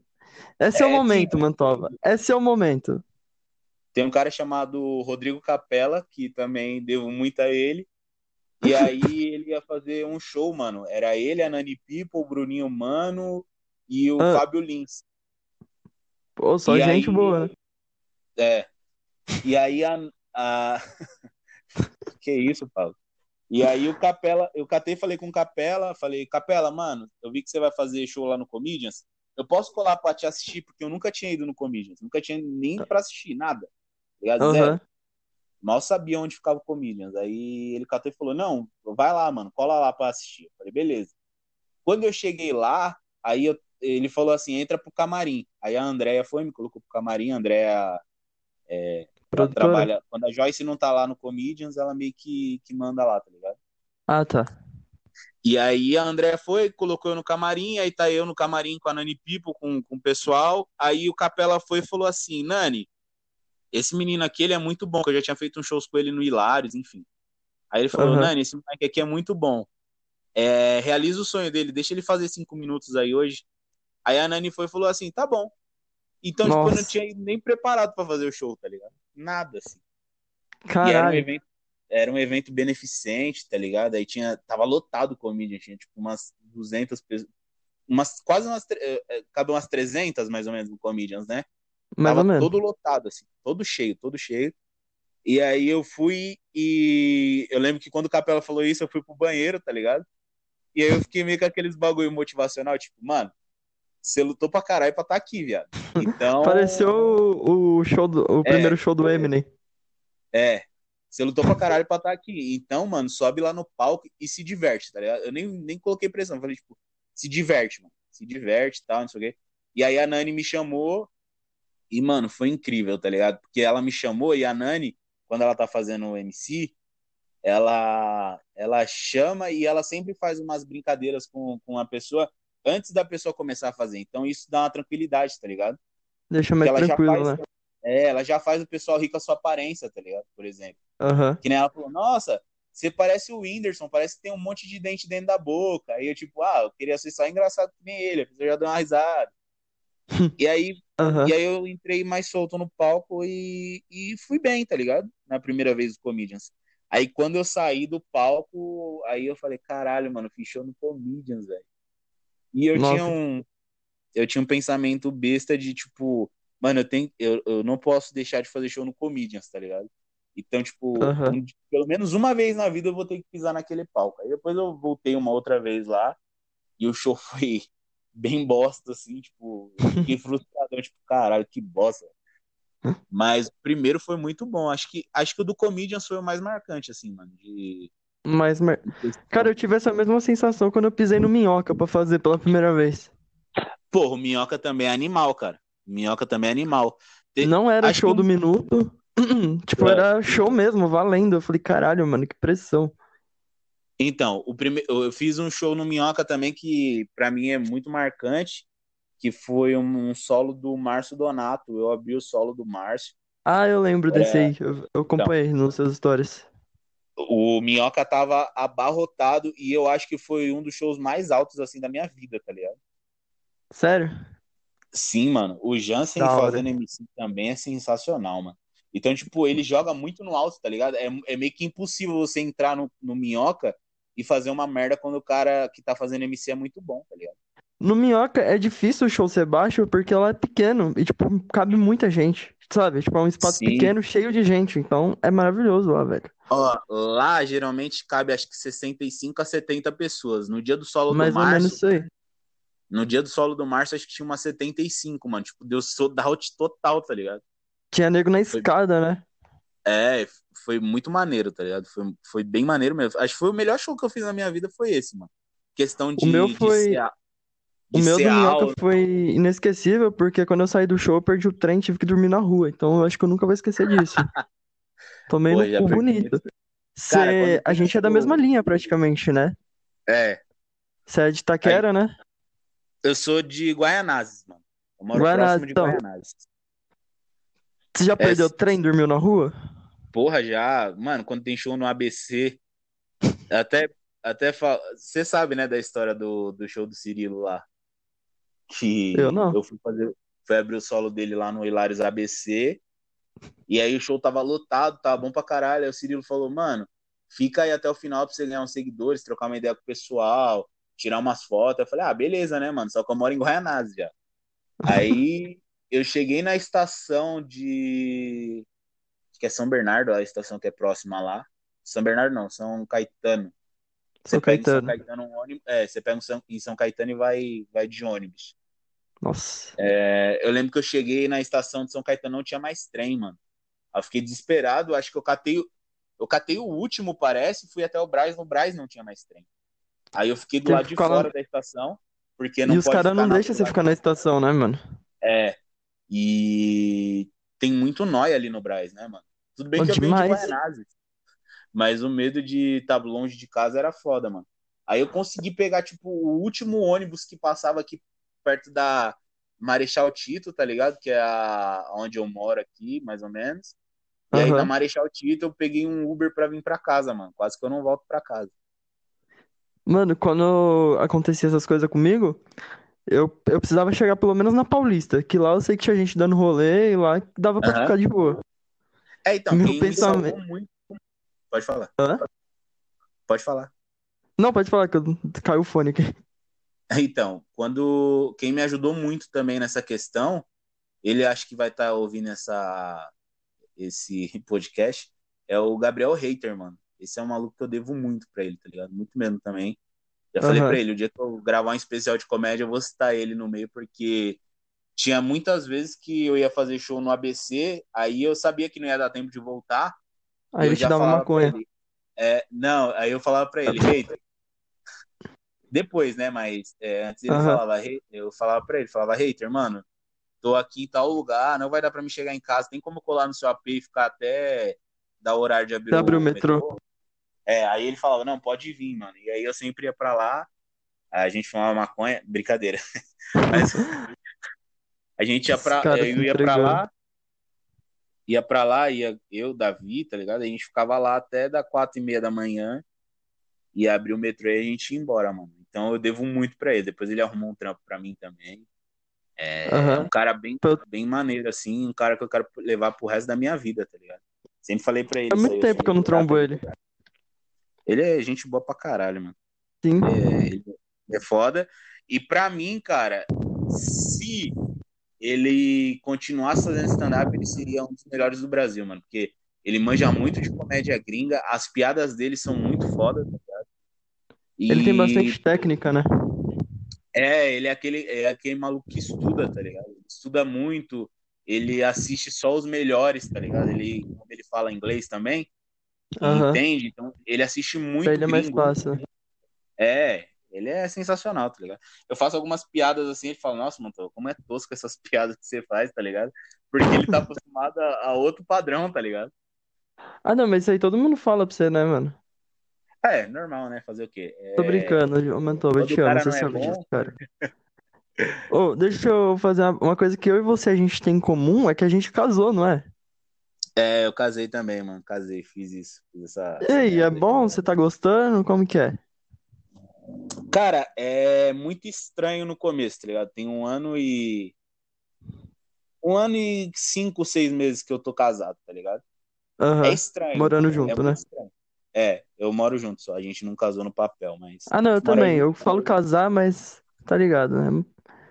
Esse é o É, momento, tipo- Mantova. Esse é o momento. Tem um cara chamado Rodrigo Capella, que também devo muito a ele. E aí ele ia fazer um show, mano. Era ele, a Nani People, o Bruninho Mano e o Ah. Fábio Lins. Pô, só E gente aí- boa, né? É. E aí a. a... que isso, Paulo? E aí o Capela, eu catei e falei com o Capela, falei, Capela, mano, eu vi que você vai fazer show lá no Comedians. Eu posso colar pra te assistir, porque eu nunca tinha ido no Comedians, nunca tinha nem pra assistir, nada. Tá? Zero. Aham. Mal sabia onde ficava o Comedians. Aí ele catou e falou: Não, vai lá, mano, cola lá pra assistir. Eu falei, beleza. Quando eu cheguei lá, aí eu- ele falou assim: entra pro camarim. Aí a Andrea foi, me colocou pro camarim. A Andrea Produtora? trabalha. Quando a Joyce não tá lá no Comedians, ela meio que, que manda lá, tá ligado? Ah, tá. E aí a Andrea foi, colocou eu no camarim, aí tá eu no camarim com a Nani People, com, com o pessoal. Aí o Capela foi e falou assim: Nani, esse menino aqui ele é muito bom, que eu já tinha feito uns shows com ele no Hilários, enfim. Aí ele falou: Aham. Nani, esse moleque aqui é muito bom. É, realiza o sonho dele, deixa ele fazer cinco minutos aí hoje. Aí a Nani foi e falou assim: tá bom. Então, tipo, eu não Nossa. tinha nem preparado pra fazer o show, tá ligado? Nada, assim. E era um Caralho. evento, era um evento beneficente, tá ligado? Aí tinha, tava lotado o comedian, tinha tipo umas 200 pessoas, umas, quase umas, eh, eh, cabe umas 300 mais ou menos no comedians, né? Mais tava ou menos. todo lotado, assim, todo cheio, todo cheio. E aí eu fui e eu lembro que quando o Capela falou isso, eu fui pro banheiro, tá ligado? E aí eu fiquei meio com aqueles bagulho motivacional, tipo, mano, você lutou pra caralho pra estar aqui, viado. Então. Pareceu o, o show do, o É. primeiro show do Eminem. É. Você lutou pra caralho pra estar aqui. Então, mano, sobe lá no palco e se diverte, tá ligado? Eu nem, nem coloquei pressão. Falei, tipo, se diverte, mano. Se diverte e tal, não sei o quê. E aí a Nani me chamou e, mano, foi incrível, tá ligado? Porque ela me chamou e a Nani, quando ela tá fazendo o MC, ela, ela chama e ela sempre faz umas brincadeiras com, com a pessoa antes da pessoa começar a fazer. Então isso dá uma tranquilidade, tá ligado? Deixa mais ela já tranquilo, faz, né? é, ela já faz o pessoal rir com a sua aparência, tá ligado? Por exemplo. Aham. Que nem ela falou, nossa, você parece o Whindersson, parece que tem um monte de dente dentro da boca. Aí eu, tipo, ah, eu queria ser só engraçado que nem ele, a pessoa já deu uma risada. e aí, Aham. e aí eu entrei mais solto no palco e, e fui bem, tá ligado? Na primeira vez do Comedians. Aí quando eu saí do palco, aí eu falei, caralho, mano, show no Comedians, velho. E eu Nossa. tinha um. Eu tinha um pensamento besta de, tipo, mano, eu, tenho, eu, eu não posso deixar de fazer show no Comedians, tá ligado? Então, tipo, um- pelo menos uma vez na vida eu vou ter que pisar naquele palco. Aí depois eu voltei uma outra vez lá e o show foi bem bosta, assim, tipo, fiquei frustradão, tipo, caralho, que bosta. Mas o primeiro foi muito bom. Acho que, acho que o do Comedians foi o mais marcante, assim, mano. De... Mas, mar- cara, eu tive essa mesma sensação quando eu pisei no Minhoca pra fazer pela primeira vez. Porra, o Minhoca também é animal, cara. O Minhoca também é animal. Te- Não era acho show que do minuto. Tipo, É. era show mesmo, valendo. Eu falei, caralho, mano, que pressão. Então, o prime... eu fiz um show no Minhoca também que pra mim é muito marcante, que foi um, solo do Márcio Donato. Eu abri o solo do Márcio. Ah, eu lembro desse É. aí. Eu, eu acompanhei nos seus stories. O Minhoca tava abarrotado e eu acho que foi um dos shows mais altos assim da minha vida, tá ligado? Sério? Sim, mano. O Jansen fazendo MC também é sensacional, mano. Então, tipo, ele joga muito no alto, tá ligado? É, é meio que impossível você entrar no, no Minhoca e fazer uma merda quando o cara que tá fazendo MC é muito bom, tá ligado? No Minhoca é difícil o show ser baixo porque ela é pequeno e, tipo, cabe muita gente, sabe? Tipo, é um espaço Sim. pequeno, cheio de gente. Então, é maravilhoso lá, velho. Ó, lá geralmente cabe acho que 65 a 70 pessoas. No dia do solo do Mais ou menos Márcio, isso aí. no dia do solo do Márcio, acho que tinha umas 75, mano. Tipo, deu sold out total, tá ligado? Tinha nego na Foi- escada, né? É, foi muito maneiro, tá ligado? Foi, foi bem maneiro mesmo. Acho que foi o melhor show que eu fiz na minha vida foi esse, mano. Questão de, meu de foi- a- O meu do Minhoca alto. foi inesquecível, porque quando eu saí do show, eu perdi o trem, tive que dormir na rua. Então eu acho que eu nunca vou esquecer disso. Tomei Pô, no cu bonito. Cê- Cara, a gente é da mesma linha, praticamente, né? É, Você é de Taquera, né? eu sou de Guaianazes, mano. Eu moro Guaianazes, próximo de então. Guaianazes. Você já perdeu É, trem, dormiu na rua? Porra, já, mano, quando tem show no ABC, até, até você sabe, né, da história do, do show do Cirilo lá, que Eu não. eu fui fazer, fui abrir o solo dele lá no Hilários ABC, e aí o show tava lotado, tava bom pra caralho, aí o Cirilo falou, mano, fica aí até o final pra você ganhar uns seguidores, trocar uma ideia com o pessoal, tirar umas fotos, eu falei, ah, beleza, né, mano, só que eu moro em Guaianazes já. Aí eu cheguei na estação de acho que é São Bernardo, a estação que é próxima lá. São Bernardo não, São Caetano. Você São pega em São Caetano. Caetano um ônibus, é, você pega em São, em São Caetano e vai, vai de ônibus. Nossa. É, eu lembro que eu cheguei na estação de São Caetano, não tinha mais trem, mano. Aí eu fiquei desesperado, acho que eu catei, o- eu catei o último, parece, fui até o Braz, no Braz não tinha mais trem. Aí eu fiquei do lado de fora da estação, porque não E os caras não deixam você ficar na estação, né, mano? É. E tem muito nóia ali no Braz, né, mano? Tudo bem que eu venho de demais. Guaianazes. Mas o medo de estar longe de casa era foda, mano. Aí eu consegui pegar, tipo, o último ônibus que passava aqui perto da Marechal Tito, tá ligado? Que é a... onde eu moro aqui, mais ou menos. E aí Aham. na Marechal Tito eu peguei um Uber pra vir pra casa, mano. Quase que eu não volto pra casa. Mano, quando acontecia essas coisas comigo, eu, eu precisava chegar pelo menos na Paulista, que lá eu sei que tinha gente dando rolê e lá dava pra Aham. ficar de boa. É, então, Meu pensamento- muito... Pode falar. Hã? Pode falar. Não, pode falar que eu... caiu o fone aqui. Então, quando quem me ajudou muito também nessa questão, ele acho que vai estar ouvindo essa esse podcast, é o Gabriel Hater, mano. Esse é um maluco que eu devo muito pra ele, tá ligado? Muito mesmo também. Já falei Aham. pra ele, o dia que eu gravar um especial de comédia, eu vou citar ele no meio, porque tinha muitas vezes que eu ia fazer show no ABC, aí eu sabia que não ia dar tempo de voltar, Aí eu ele te dava maconha. ele. É, não, aí eu falava pra ele, Hater. Depois, né? Mas é, antes ele Aham. falava, eu falava pra ele, falava, hater, mano, tô aqui em tal lugar, não vai dar pra me chegar em casa, tem como colar no seu AP e ficar até dar o horário de abrir, o o metrô. É, aí ele falava, não, pode vir, mano. E aí eu sempre ia pra lá, a gente fumava maconha, brincadeira. Mas a gente ia pra, eu ia pra lá, ia pra lá, ia eu, Davi, tá ligado? A gente ficava lá até da quatro e meia da manhã, ia abrir o metrô e a gente ia embora, mano. Então eu devo muito pra ele. Depois ele arrumou um trampo pra mim também. É, Aham. um cara bem, bem maneiro, assim, um cara que eu quero levar pro resto da minha vida, tá ligado? Sempre falei pra ele. Isso muito tempo que eu não trombo "Cara, ele. Ele é gente boa pra caralho, mano. Sim. É, ele é foda. E pra mim, cara, se ele continuasse fazendo stand-up, ele seria um dos melhores do Brasil, mano. Porque ele manja muito de comédia gringa, as piadas dele são muito fodas, tá? E Ele tem bastante técnica, né? é, ele é aquele, é aquele maluco que estuda, tá ligado? Ele estuda muito, ele assiste só os melhores, tá ligado? Ele, como ele fala inglês também, Aham. entende? Então, ele assiste muito Pra ele é mais fácil. né? É, ele é sensacional, tá ligado? Eu faço algumas piadas assim, ele fala, nossa, mano, como é tosco essas piadas que você faz, tá ligado? Porque ele tá acostumado a, a outro padrão, tá ligado? Ah, não, mas isso aí todo mundo fala pra você, né, mano? É, normal, né? Fazer o quê? É, Tô brincando, Mantoba, eu te amo, cara você é sabe bom- disso, cara. Ô, deixa eu fazer uma uma coisa que eu e você a gente tem em comum, é que a gente casou, não é? É, eu casei também, mano. Casei, fiz isso. Fiz essa, E aí, é bom? Você tá gostando? Como que é? Cara, é muito estranho no começo, tá ligado? Tem um ano e. Um ano e cinco, seis meses que eu tô casado, tá ligado? É Aham, estranho. morando é junto, muito né? estranho. É, eu moro junto só. A gente não casou no papel, mas. Ah, não, eu também. Eu junto. falo casar, mas tá ligado, né?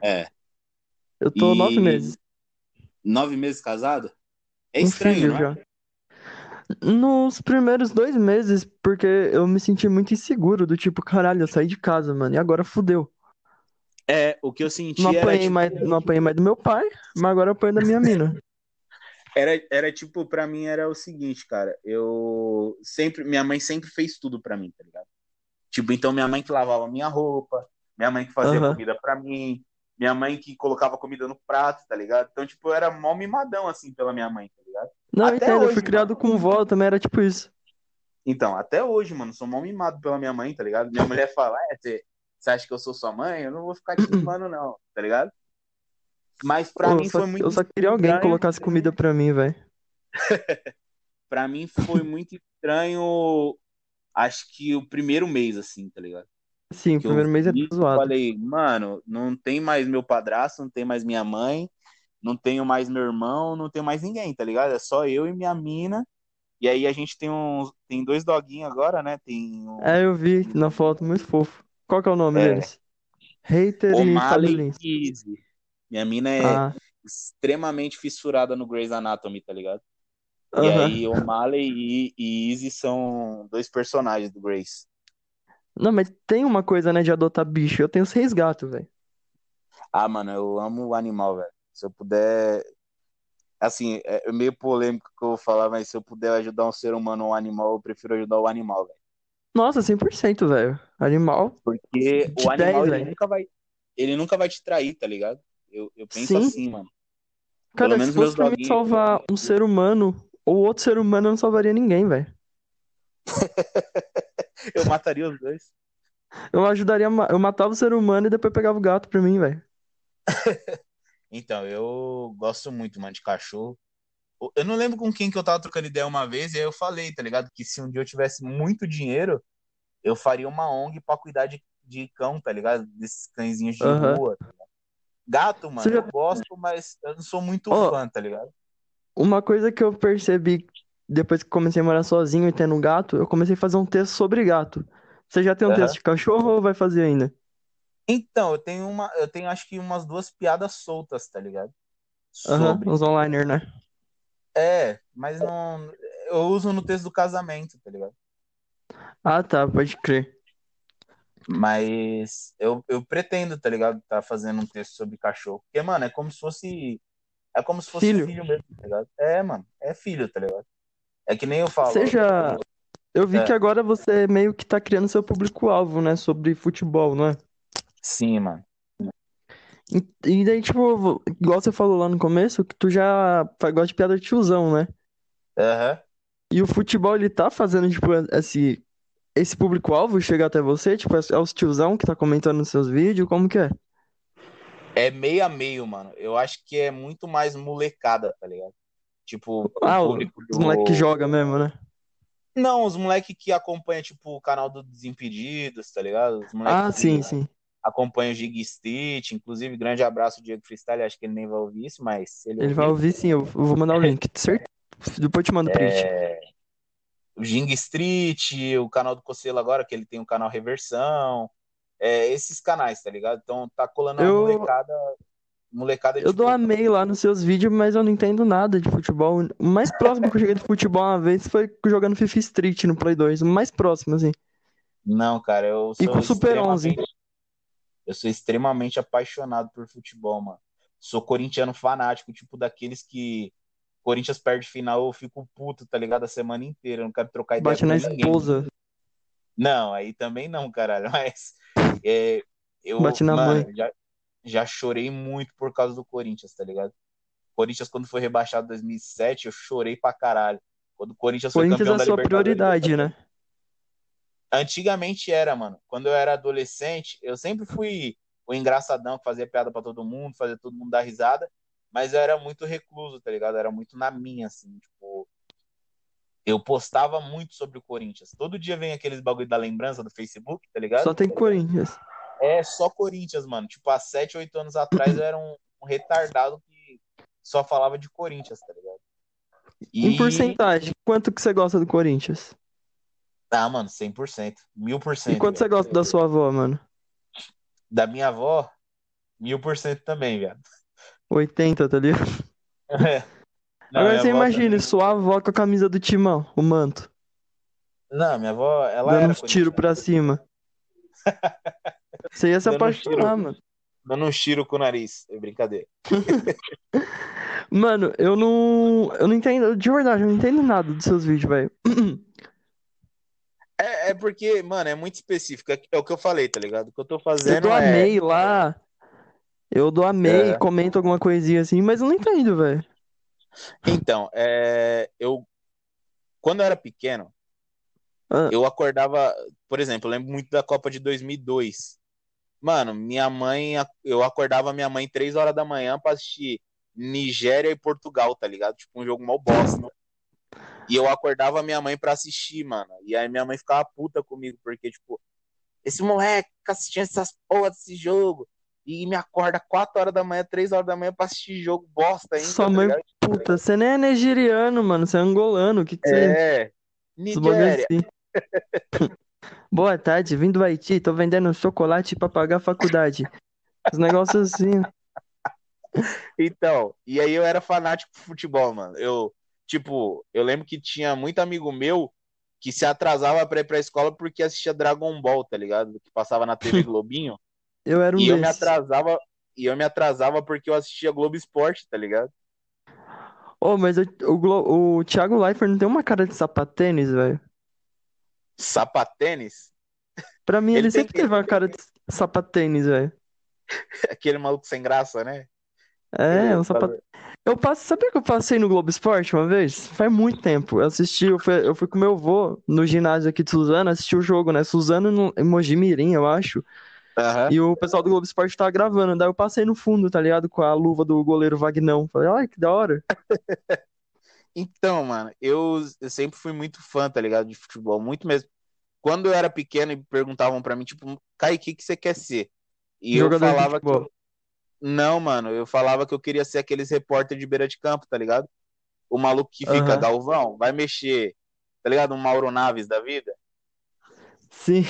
É. Eu tô E- nove meses. Nove meses casado? É Um estranho, filho não é? Nos primeiros dois meses, porque eu me senti muito inseguro, do tipo, caralho, eu saí de casa, mano, e agora fudeu. É, o que eu senti Não era apanhei tipo, mais, não apanhei mais do meu pai, mas agora eu apanho da minha mina. Era, era tipo, pra mim era o seguinte, cara. Eu sempre. Minha mãe sempre fez tudo pra mim, tá ligado? Tipo, então minha mãe que lavava minha roupa, minha mãe que fazia Aham. comida pra mim, minha mãe que colocava comida no prato, tá ligado? Então, tipo, eu era mó mimadão, assim, pela minha mãe, tá ligado? Não, Até entendo, eu fui hoje, criado mano. com vó, também era tipo isso. Então, até hoje, mano, sou mó mimado pela minha mãe, tá ligado? Minha mulher fala, é, você você acha que eu sou sua mãe? Eu não vou ficar te mimando, não, tá ligado? Mas pra Pô, mim só, foi muito eu só queria alguém que estranho. colocasse comida pra mim, velho. Pra mim foi muito estranho, acho que o primeiro mês, assim, tá ligado? Sim, o primeiro mês é vi, zoado. falei, mano, não tem mais meu padrasto, não tem mais minha mãe, não tenho mais meu irmão, não tenho mais ninguém, tá ligado? É só eu e minha mina. E aí a gente tem uns, tem dois doguinhos agora, né? Tem um É, eu vi na foto, muito fofo. Qual que é o nome É. deles? Hater e Fabelins. e. Minha mina é Ah, extremamente fissurada no Grey's Anatomy, tá ligado? E aí O'Malley e, e Easy são dois personagens do Grey's. Não, mas tem uma coisa, né, de adotar bicho. Eu tenho seis gatos, velho. Ah, mano, eu amo o animal, velho. Se eu puder. Assim, é meio polêmico o que eu vou falar, mas se eu puder ajudar um ser humano ou um animal, eu prefiro ajudar o animal, velho. Nossa, 100%, velho. Animal, Porque o animal, 10, ele nunca vai. Ele nunca vai te trair, tá ligado? Eu, eu penso Sim. assim, mano. Pelo Cara, menos se fosse pra mim salvar um ser humano ou outro ser humano, eu não salvaria ninguém, velho. Eu mataria os dois. Eu ajudaria, eu matava o ser humano e depois pegava o gato pra mim, velho. Então, eu gosto muito, mano, de cachorro. Eu não lembro com quem que eu tava trocando ideia uma vez, e aí eu falei, tá ligado? Que se um dia eu tivesse muito dinheiro, eu faria uma ONG pra cuidar de, de cão, tá ligado? Desses cãezinhos de Aham. rua. tá ligado? Gato, mano, já- eu gosto, mas eu não sou muito Ó, fã, tá ligado? Uma coisa que eu percebi depois que comecei a morar sozinho e tendo um gato, eu comecei a fazer um texto sobre gato. Você já tem um Aham. texto de cachorro ou vai fazer ainda? Então, eu tenho uma, eu tenho acho que umas duas piadas soltas, tá ligado? Sobre. uns online, né? É, mas não. Eu uso no texto do casamento, tá ligado? Ah, tá, pode crer. Mas eu, eu pretendo, tá ligado? Tá fazendo um texto sobre cachorro. Porque, mano, é como se fosse. É como se fosse Filho. filho mesmo, tá ligado? É, mano, é filho, tá ligado? É que nem eu falo. Você já. Eu vi É. que agora você meio que tá criando seu público-alvo, né? Sobre futebol, não é? Sim, mano. E e daí, tipo, igual você falou lá no começo, que tu já gosta de piada de tiozão, né? Aham. E o futebol, ele tá fazendo, tipo, esse, esse público-alvo chegar até você? Tipo, é os tiozão que tá comentando nos seus vídeos? Como que é? É meio a meio, mano. Eu acho que é muito mais molecada, tá ligado? Tipo, Ah, público os moleque que do. joga mesmo, né? Não, os moleque que acompanha, tipo, o canal do Desimpedidos, tá ligado? Ah, que sim, sim. acompanha o Gig Street. Inclusive, grande abraço, Diego Freestyle. Acho que ele nem vai ouvir isso, mas ele Ele vai ouvir, ouvir sim, eu vou mandar o link. Certo? Depois eu te mando o print. O Ging Street, o canal do Cocelo agora, que ele tem um canal Reversão. É, esses canais, tá ligado? Então tá colando Eu, molecada, molecada eu dou amei lá nos seus vídeos, mas eu não entendo nada de futebol. O mais próximo que eu cheguei de futebol uma vez foi jogando FIFA Street no Play 2. O mais próximo, assim. Não, cara, eu E sou com Super 11. extremamente, eu sou extremamente apaixonado por futebol, mano. Sou corintiano fanático, tipo daqueles que Corinthians perde final, eu fico puto, tá ligado? A semana inteira, eu não quero trocar ideia Bate na ninguém. esposa, Não, aí também não, caralho. Mas é, eu, bate na mano, mãe. já, já chorei muito por causa do Corinthians, tá ligado? Corinthians, quando foi rebaixado em 2007, eu chorei pra caralho. Quando o Corinthians foi Corinthians campeão é da a sua Libertadores. prioridade, né? Antigamente era, mano. Quando eu era adolescente, eu sempre fui o engraçadão que fazia piada pra todo mundo, fazia todo mundo dar risada, mas eu era muito recluso, tá ligado? Eu era muito na minha, assim, tipo. Eu postava muito sobre o Corinthians. Todo dia vem aqueles bagulho da lembrança do Facebook, tá ligado? Só tem Corinthians. É só Corinthians, mano. Tipo, há 7, 8 anos atrás eu era um, um retardado que só falava de Corinthians, tá ligado? Em E. porcentagem, quanto que você gosta do Corinthians? Ah, mano, 100%. Mil por E cento, quanto você gosta da sua avó, mano? Da minha avó, mil por cento também, viado. 80, tá ligado? É. Não, Agora você avó imagina sua avó com a camisa do Timão, o manto, Não, minha avó, ela dando era uns tiros corintiana. pra cima. Você ia se Dando apaixonar, mano. dando um tiro com o nariz. É brincadeira. Mano, eu não. Eu não entendo. De verdade, eu não entendo nada dos seus vídeos, velho. É, é porque, mano, é muito específico. É, é o que eu falei, tá ligado? O que eu tô Eu fazendo é. amei lá. Eu dou amei, É. comento alguma coisinha assim, mas eu não entendo, velho. Então, é, eu. Quando eu era pequeno, Ah, eu acordava. Por exemplo, eu lembro muito da Copa de 2002. Mano, minha mãe. Eu acordava minha mãe três horas da manhã pra assistir Nigéria e Portugal, tá ligado? Tipo, um jogo mó bosta. E eu acordava minha mãe pra assistir, mano. E aí minha mãe ficava puta comigo, porque, tipo, esse moleque fica assistindo essas porra desse jogo. E me acorda 4 horas da manhã, 3 horas da manhã pra assistir jogo bosta ainda, Sua tá mãe- puta, você nem é nigeriano, mano. Você é angolano. O que que você. É. Nigéria. assim. Boa tarde, vim do Haiti, tô vendendo chocolate pra pagar a faculdade. Os negócios assim. Então, e aí eu era fanático por futebol, mano. Eu, tipo, eu lembro que tinha muito amigo meu que se atrasava pra ir pra escola porque assistia Dragon Ball, tá ligado? Que passava na TV Globinho. Eu era um E eu me atrasava, e eu me atrasava porque eu assistia Globo Esporte, tá ligado? Ô, mas eu- o, Glo- o Thiago Leifert não tem uma cara de sapatênis, velho? Sapatênis, Pra mim, Ele ele sempre teve uma cara de sapatênis, velho. aquele maluco sem graça, né? É, um sapat... Eu passo, sabia que eu passei no Globo Esporte uma vez? Faz muito tempo. Eu assisti, eu fui, eu fui com meu avô no ginásio aqui de Suzano, assisti o jogo, né? Suzano no, Mojimirim, eu acho. Aham. E o pessoal do Globo Esporte tava gravando. Daí eu passei no fundo, tá ligado? Com a luva do goleiro Vagnão. Falei, ai, que da hora. Então, mano, eu, eu sempre fui muito fã, tá ligado? De futebol, muito mesmo. Quando eu era pequeno e perguntavam pra mim, tipo, Kai, o que você quer ser? E eu Jogador de falava que eu... Não, mano, eu falava que eu queria ser aqueles repórter de beira de campo, tá ligado? O maluco que fica, Aham. Galvão, vai mexer, tá ligado? Um Mauro Naves da vida. Sim.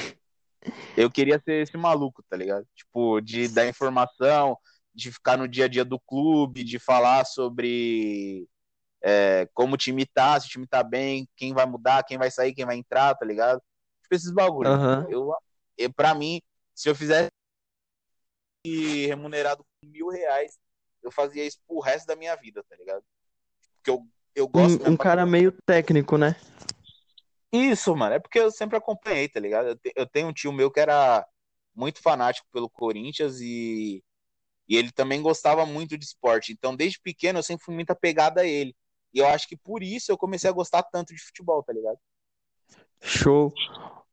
Eu queria ser esse maluco, tá ligado? Tipo, de dar informação, de ficar no dia a dia do clube, de falar sobre é, como o time tá, se o time tá bem, quem vai mudar, quem vai sair, quem vai entrar, tá ligado? Tipo, esses bagulho. Aham. Eu, eu, pra mim, se eu fizesse remunerado com mil reais, eu fazia isso pro resto da minha vida, tá ligado? Porque eu, eu gosto Um, um cara meio técnico, né? Isso, mano, é porque eu sempre acompanhei, tá ligado? Eu, te- eu tenho um tio meu que era muito fanático pelo Corinthians e, e ele também gostava muito de esporte. Então, desde pequeno, eu sempre fui muito apegado a ele. E eu acho que por isso eu comecei a gostar tanto de futebol, tá ligado? Show.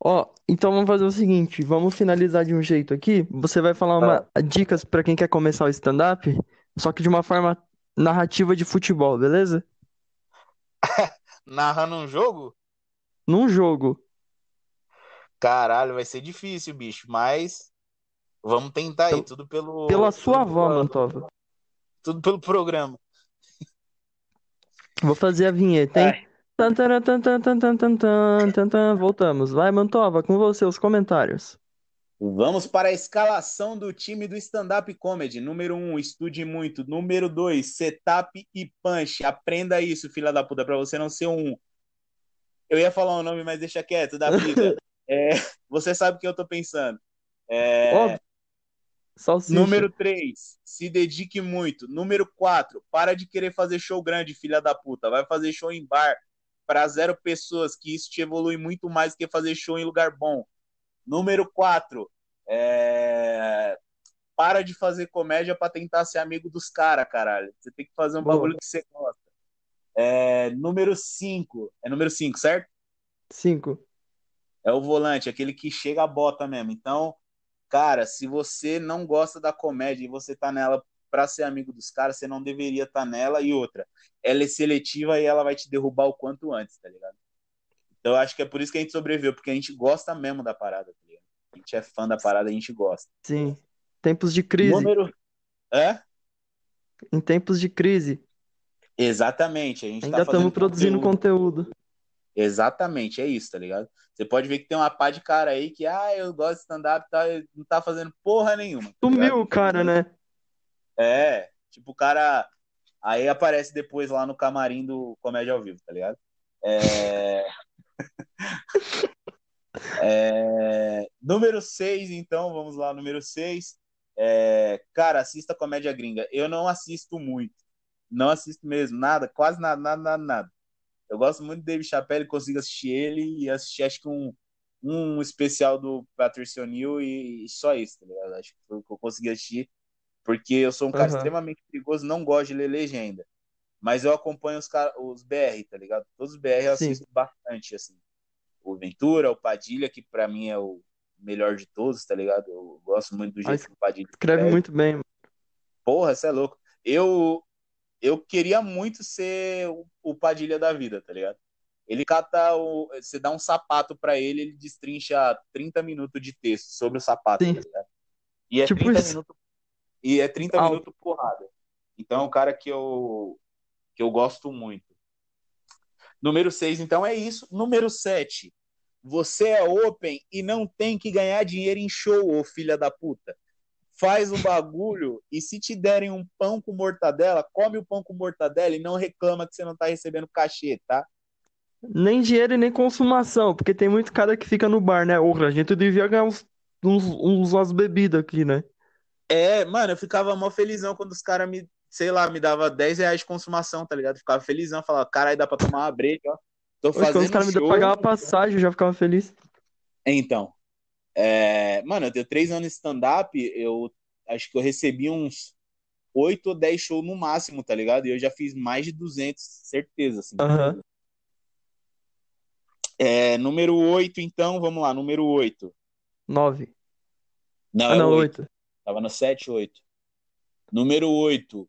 Ó, então vamos fazer o seguinte, vamos finalizar de um jeito aqui. Você vai falar uma dicas pra quem quer começar o stand-up, só que de uma forma narrativa de futebol, beleza? Narrando um jogo, num jogo. Caralho, vai ser difícil, bicho, mas vamos tentar aí, então, tudo pelo. Pela sua avó. Mantova. Tudo pelo programa. Vou fazer a vinheta, hein? Voltamos. Vai, Mantova, com você, os comentários. Vamos para a escalação do time do stand-up comedy. Número 1, um, estude muito. Número 2, setup e punch. Aprenda isso, filha da puta, para você não ser um eu ia falar um nome, mas deixa quieto, da vida. É, você sabe o que eu tô pensando. É, Óbvio. Salsicha. número 3, se dedique muito. Número 4, para de querer fazer show grande, filha da puta. Vai fazer show em bar para zero pessoas, que isso te evolui muito mais que fazer show em lugar bom. Número 4, é... para de fazer comédia para tentar ser amigo dos caras, caralho. Você tem que fazer um Boa. bagulho que você gosta. É... Número 5, é número 5, certo? Cinco. É o volante, aquele que chega a bota mesmo. Então, cara, se você não gosta da comédia e você tá nela pra ser amigo dos caras, você não deveria estar nela. E outra, ela é seletiva e ela vai te derrubar o quanto antes, tá ligado? Então, eu acho que é por isso que a gente sobreviveu, porque a gente gosta mesmo da parada, tá ligado? A gente é fã da parada, a gente gosta. Sim. Tempos de crise. Número. É? Em tempos de crise. Exatamente. A gente Ainda tá fazendo estamos produzindo conteúdo. Exatamente, é isso, tá ligado? Você pode ver que tem uma pá de cara aí que, ah, eu gosto de stand-up e e não tá fazendo porra nenhuma. tá? Sumiu o cara, né? É, tipo, o cara. Aí aparece depois lá no camarim do Comédia ao Vivo, tá ligado? É... É... Número 6, então, vamos lá, número 6. É, cara, assista comédia gringa. Eu não assisto muito. Não assisto mesmo, nada, quase nada, nada, nada, nada. Eu gosto muito do Dave Chappelle, consigo assistir ele e assistir acho que um, um especial do Patrick O'Neill e, e, só isso, tá ligado? Acho que foi o que eu consegui assistir, porque eu sou um cara uhum. extremamente perigoso, não gosto de ler legenda. Mas eu acompanho os, cara, os BR, tá ligado? Todos os BR eu Sim. assisto bastante, assim. O Ventura, o Padilha, que para mim é o melhor de todos, tá ligado? Eu gosto muito do jeito que o Padilha escreve. muito bem. Porra, você é louco. Eu, eu queria muito ser o, o Padilha da vida, tá ligado? Ele cata o. Você dá um sapato para ele, ele destrincha 30 minutos de texto sobre o sapato, tá E é tipo 30 isso. minutos. E é 30 ah. minutos porrada. Então é um cara que eu, que eu gosto muito. Número 6, então, é isso. Número 7. Você é open e não tem que ganhar dinheiro em show, ô filha da puta. Faz o bagulho e se te derem um pão com mortadela, come o pão com mortadela e não reclama que você não tá recebendo cachê, tá? Nem dinheiro e nem consumação, porque tem muito cara que fica no bar, né? Outra, a gente devia ganhar uns, uns, uns, umas bebidas aqui, né? É, mano, eu ficava mó felizão quando os caras me, sei lá, me dava 10 reais de consumação, tá ligado? ficava felizão, falava, caralho, dá pra tomar uma break, ó. Tô Hoje, fazendo quando os caras me pagar uma passagem, eu já ficava feliz. Então, é... mano, eu tenho três anos de stand-up, eu acho que eu recebi uns 8 ou 10 shows no máximo, tá ligado? E eu já fiz mais de 200, certeza, assim. Uhum. É, número 8, então, vamos lá, número 8. 9. Não, ah, é não, 8. 8. Tava no 7, 8. Número 8.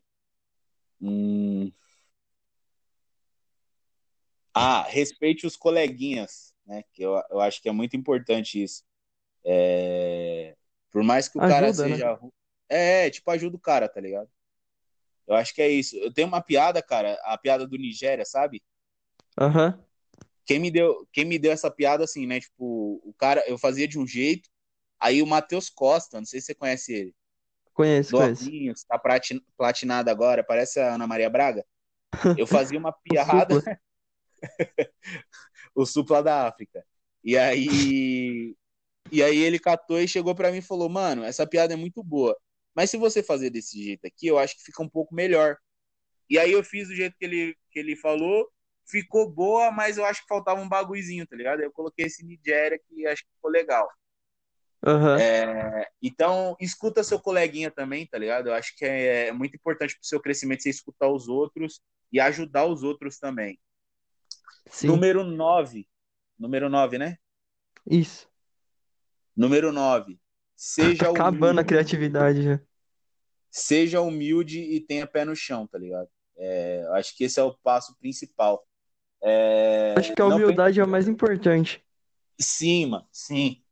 Hum... Ah, respeite os coleguinhas, né? Que eu, eu acho que é muito importante isso. É... Por mais que o ajuda, cara seja. Né? É, tipo, ajuda o cara, tá ligado? Eu acho que é isso. Eu tenho uma piada, cara, a piada do Nigéria, sabe? Aham. Uhum. Quem me deu, quem me deu essa piada assim, né? Tipo, o cara, eu fazia de um jeito, aí o Matheus Costa, não sei se você conhece ele. Conheço, conheço. Tá platinado agora, parece a Ana Maria Braga. Eu fazia uma piada. o supla da África. E aí e aí ele catou e chegou para mim e falou: "Mano, essa piada é muito boa, mas se você fazer desse jeito aqui, eu acho que fica um pouco melhor". E aí eu fiz do jeito que ele que ele falou ficou boa, mas eu acho que faltava um bagulhozinho, tá ligado? Eu coloquei esse Nigéria que acho que ficou legal. Uhum. É, então, escuta seu coleguinha também, tá ligado? Eu acho que é, é muito importante pro seu crescimento você escutar os outros e ajudar os outros também. Sim. Número 9. Número 9, né? Isso. Número 9. Seja tá acabando humilde. a criatividade já. Seja humilde e tenha pé no chão, tá ligado? É, acho que esse é o passo principal. É, Acho que a humildade é o mais importante. Sim, mano, sim.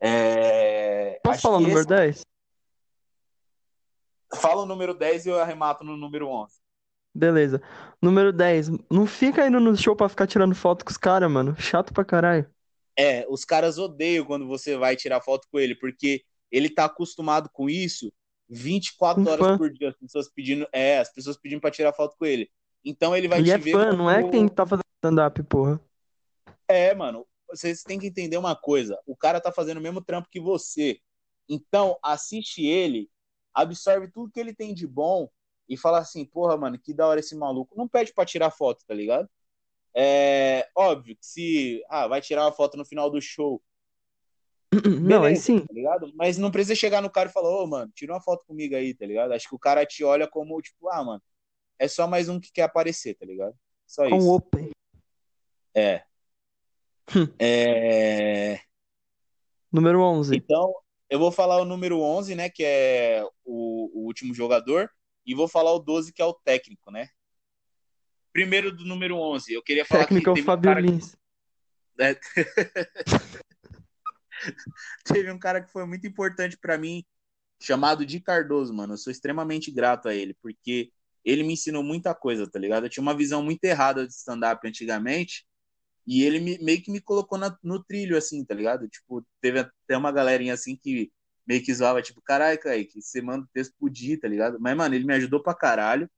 É, Posso falar o número esse... 10? Fala o número 10 e eu arremato no número 11. Beleza. Número 10. Não fica indo no show pra ficar tirando foto com os caras, mano. Chato pra caralho. É, os caras odeiam quando você vai tirar foto com ele, porque ele tá acostumado com isso 24 um horas fã. por dia. As pessoas pedindo, é, as pessoas pedindo pra tirar foto com ele. Então ele vai ele te é ver. Fã, não é quem tá fazendo stand-up, porra. É, mano. Vocês têm que entender uma coisa. O cara tá fazendo o mesmo trampo que você. Então, assiste ele, absorve tudo que ele tem de bom e fala assim, porra, mano, que da hora esse maluco. Não pede pra tirar foto, tá ligado? É óbvio que se ah, vai tirar uma foto no final do show. Beleza, não, aí sim. Tá ligado? Mas não precisa chegar no cara e falar, ô, oh, mano, tira uma foto comigo aí, tá ligado? Acho que o cara te olha como, tipo, ah, mano, é só mais um que quer aparecer, tá ligado? Só Com isso. open. É. Hum. é. Número 11. Então, eu vou falar o número 11, né, que é o, o último jogador, e vou falar o 12, que é o técnico, né? Primeiro do número 11, eu queria falar técnico que é o Fábio um Lins. Que... É... teve um cara que foi muito importante para mim, chamado Di Cardoso, mano. Eu sou extremamente grato a ele, porque ele me ensinou muita coisa, tá ligado? Eu tinha uma visão muito errada de stand-up antigamente, e ele me, meio que me colocou na, no trilho, assim, tá ligado? Tipo, teve até uma galerinha assim que meio que zoava, tipo, caralho, Kaique, você manda o texto pro Di, tá ligado? Mas, mano, ele me ajudou pra caralho.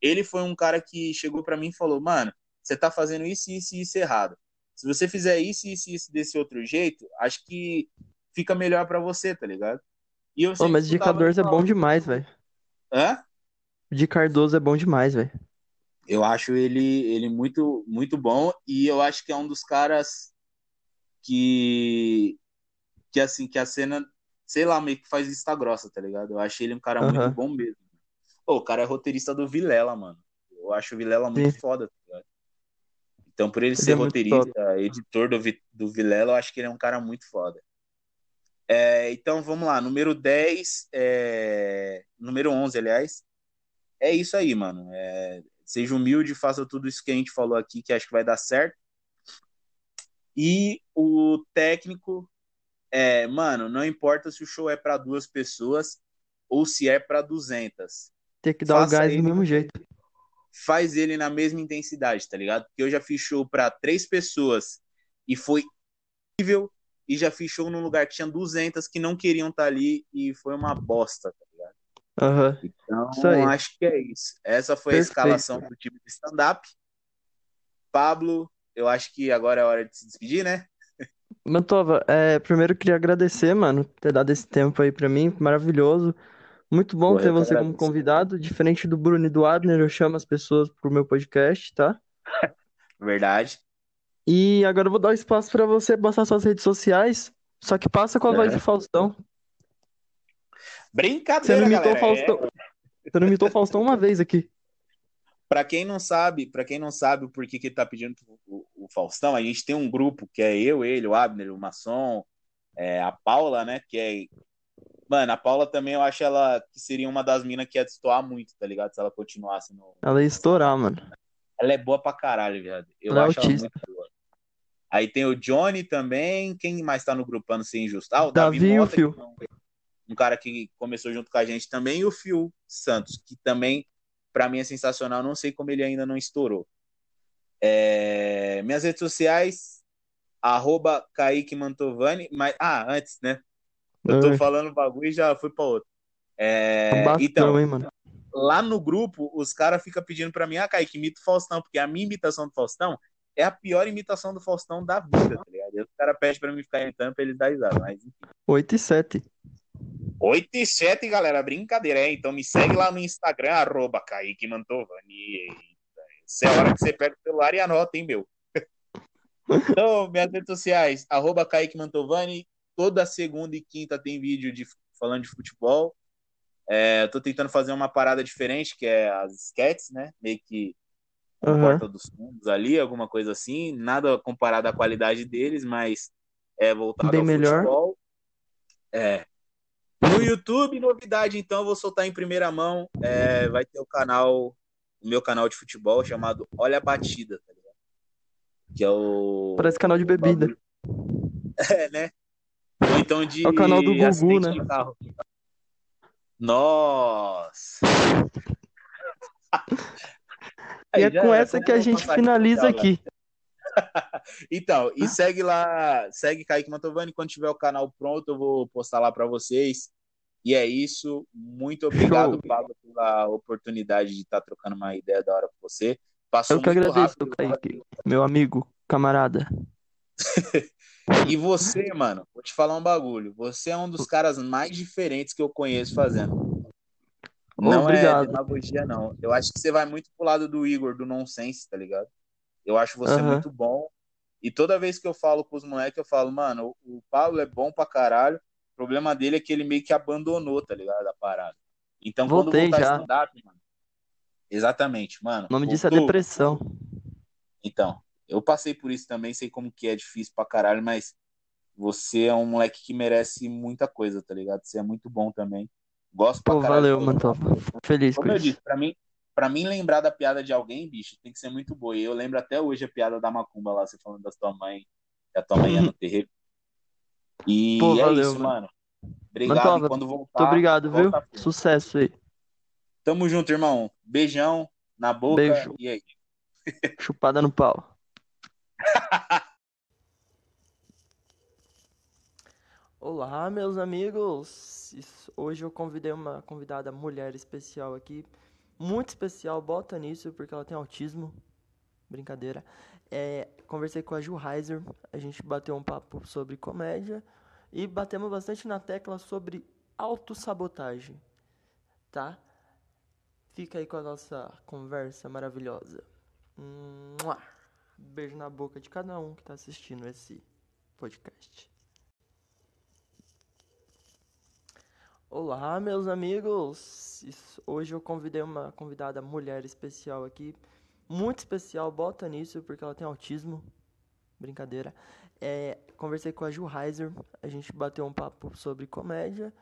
Ele foi um cara que chegou para mim e falou, mano, você tá fazendo isso, isso e isso errado. Se você fizer isso, isso e isso desse outro jeito, acho que fica melhor para você, tá ligado? E eu sempre mas o de Cardoso é bom demais, velho. Hã? O de Cardoso é bom demais, velho. Eu acho ele, ele muito, muito bom e eu acho que é um dos caras que, que assim, que a cena, sei lá, meio que faz vista grossa, tá ligado? Eu acho ele um cara muito Aham. bom mesmo. Pô, o cara é roteirista do Vilela, mano. Eu acho o Vilela muito Sim. foda, tá ligado? Então, por ele, Ele ser é roteirista, editor do, do Vilela, eu acho que ele é um cara muito foda. É, então, vamos lá. Número 10, é... número 11, aliás. É isso aí, mano. É, Seja humilde, faça tudo isso que a gente falou aqui, que acho que vai dar certo. E o técnico, é, mano, não importa se o show é para duas pessoas ou se é para 200. Tem que dar o gás ele- do mesmo jeito. Faz ele na mesma intensidade, tá ligado? Porque eu já fiz show para três pessoas e foi incrível. E já fiz show num lugar que tinha 200 que não queriam estar ali e foi uma bosta, tá ligado? Aham. Então, acho que é isso. Essa foi a Perfeito. escalação do time de stand-up. Pablo, eu acho que agora é hora de se despedir, né? Mantova, é, primeiro eu queria agradecer, mano, ter dado esse tempo aí pra mim, maravilhoso. Muito bom Porra, ter você como convidado. Diferente do Bruno e do Adner, eu chamo as pessoas pro meu podcast, tá? Verdade. E agora eu vou dar o espaço pra você passar suas redes sociais, só que passa com a voz É. do Faustão. Você Brincadeira, não imitou galera. É, Faustão. Você não imitou o Faustão uma vez aqui. Pra quem não sabe, para quem não sabe o porquê que ele tá pedindo o, o Faustão, a gente tem um grupo que é eu, ele, o Abner, o Maçom, é, a Paula, né? Que é. Mano, a Paula também eu acho ela que seria uma das minas que ia destoar muito, tá ligado? Se ela continuasse no. Ela ia estourar, mano. Ela é boa pra caralho, viado. Eu Ela é acho ela autista. muito boa. Aí tem o Johnny também. Quem mais tá no grupando sem injusto? Ah, o Davi, Davi e o Mota, Fio. é um- um cara que começou junto com a gente também, e o Fio Santos, que também, pra mim, é sensacional. Não sei como ele ainda não estourou. É, Minhas redes sociais, arroba Kaique Mantovani. Mas, ah, antes, né? Eu tô Ai, falando bagulho e já fui pra outro. É, bastão, então, hein, mano. lá no grupo, os caras ficam pedindo pra mim, ah, Kaique, imita o Faustão, porque a minha imitação do Faustão é a pior imitação do Faustão da vida, tá ligado? E os caras pedem pra mim ficar imitando pra eles dar risada, mas enfim. 8 e 7. 8 e 7, galera, brincadeira, é? Então me segue lá no Instagram, arroba Kaique Mantovani. Essa é a hora que você pega o celular e anota, hein, meu? Então, minhas redes sociais, arroba Kaique Mantovani. Toda segunda e quinta tem vídeo de, falando de futebol. É, eu tô tentando fazer uma parada diferente, que é as sketches, né? Meio que um Aham. Porta dos Fundos ali, alguma coisa assim. Nada comparado à qualidade deles, mas é voltado Bem ao melhor. futebol. É. No YouTube, novidade, então, eu vou soltar em primeira mão. É, vai ter o canal, o meu canal de futebol chamado Olha a Batida, tá ligado? Que é o. Parece canal de bebida. É, né? Ou então de É o canal do Gugu, né? Nossa! E é com essa que a gente finaliza aqui. Então, e segue lá, segue Kaique Mantovani. Quando tiver o canal pronto, eu vou postar lá para vocês. E é isso. Muito obrigado, Show. Pablo, pela oportunidade de estar trocando uma ideia da hora com você. Passou Eu que agradeço, rápido. Kaique. Meu amigo, camarada. E você, mano, vou te falar um bagulho. Você é um dos caras mais diferentes que eu conheço fazendo. Não é obrigado. demagogia, não. Eu acho que você vai muito pro lado do Igor, do nonsense, tá ligado? Eu acho você Aham. muito bom. E toda vez que eu falo com os moleques, eu falo, mano, o o Pablo é bom pra caralho. O problema dele é que ele meio que abandonou, tá ligado? A parada. Então, Voltei quando voltar já. stand-up, mano. Exatamente, mano. O nome disso é voltou. depressão. Então, eu passei por isso também, sei como que é difícil pra caralho, mas você é um moleque que merece muita coisa, tá ligado? Você é muito bom também. Gosto pra Pô, caralho. valeu. Fico Feliz com Como eu isso. disse, pra mim, pra mim lembrar da piada de alguém, bicho, tem que ser muito boa. E eu lembro até hoje a piada da Macumba lá, você falando da tua mãe, que a tua mãe ia no terreiro. E Pô, é valeu, isso, mano. mano. Obrigado. Mantova, quando Muito voltar, obrigado, viu? volta. Sucesso aí. Tamo junto, irmão. Beijão na boca. Beijo. E aí? Chupada no pau. Olá, meus amigos. Hoje eu convidei uma convidada mulher especial aqui, muito especial. Bota nisso porque ela tem autismo. Brincadeira. É, conversei com a Ju Heiser, a gente bateu um papo sobre comédia e batemos bastante na tecla sobre autossabotagem, tá? Fica aí com a nossa conversa maravilhosa. Mua! Beijo na boca de cada um que está assistindo esse podcast. Olá, meus amigos! Hoje eu convidei uma convidada mulher especial aqui, muito especial, bota nisso porque ela tem autismo. Brincadeira. É, conversei com a Ju Heiser, a gente bateu um papo sobre comédia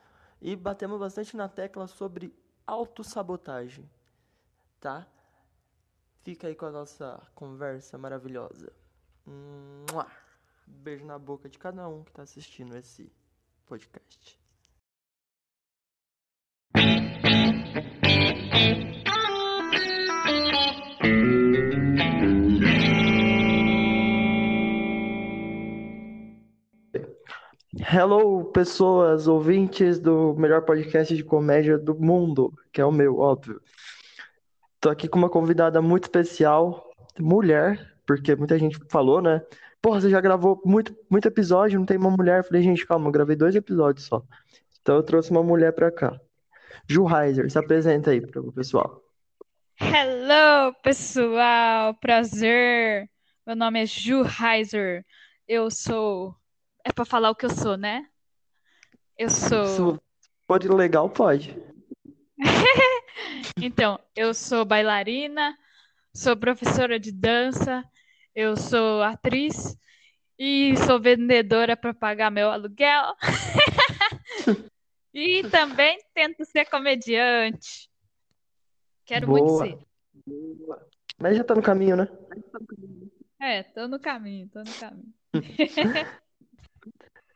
e batemos bastante na tecla sobre autossabotagem, tá? Fica aí com a nossa conversa maravilhosa. Mua! Beijo na boca de cada um que está assistindo esse podcast. Hello, pessoas ouvintes do melhor podcast de comédia do mundo, que é o meu, óbvio. Tô aqui com uma convidada muito especial, mulher, porque muita gente falou, né? Porra, você já gravou muito, muito episódio, não tem uma mulher. Eu falei, gente, calma, eu gravei dois episódios só. Então eu trouxe uma mulher pra cá. Ju Heiser, se apresenta aí para o pessoal. Hello, pessoal, prazer. Meu nome é Ju Heiser. Eu sou. É para falar o que eu sou, né? Eu sou. Se for legal, pode. então, eu sou bailarina, sou professora de dança, eu sou atriz e sou vendedora para pagar meu aluguel. e também tento ser comediante. Quero Boa. muito ser. Boa. Mas já tá no caminho, né? É, tô no caminho, tô no caminho.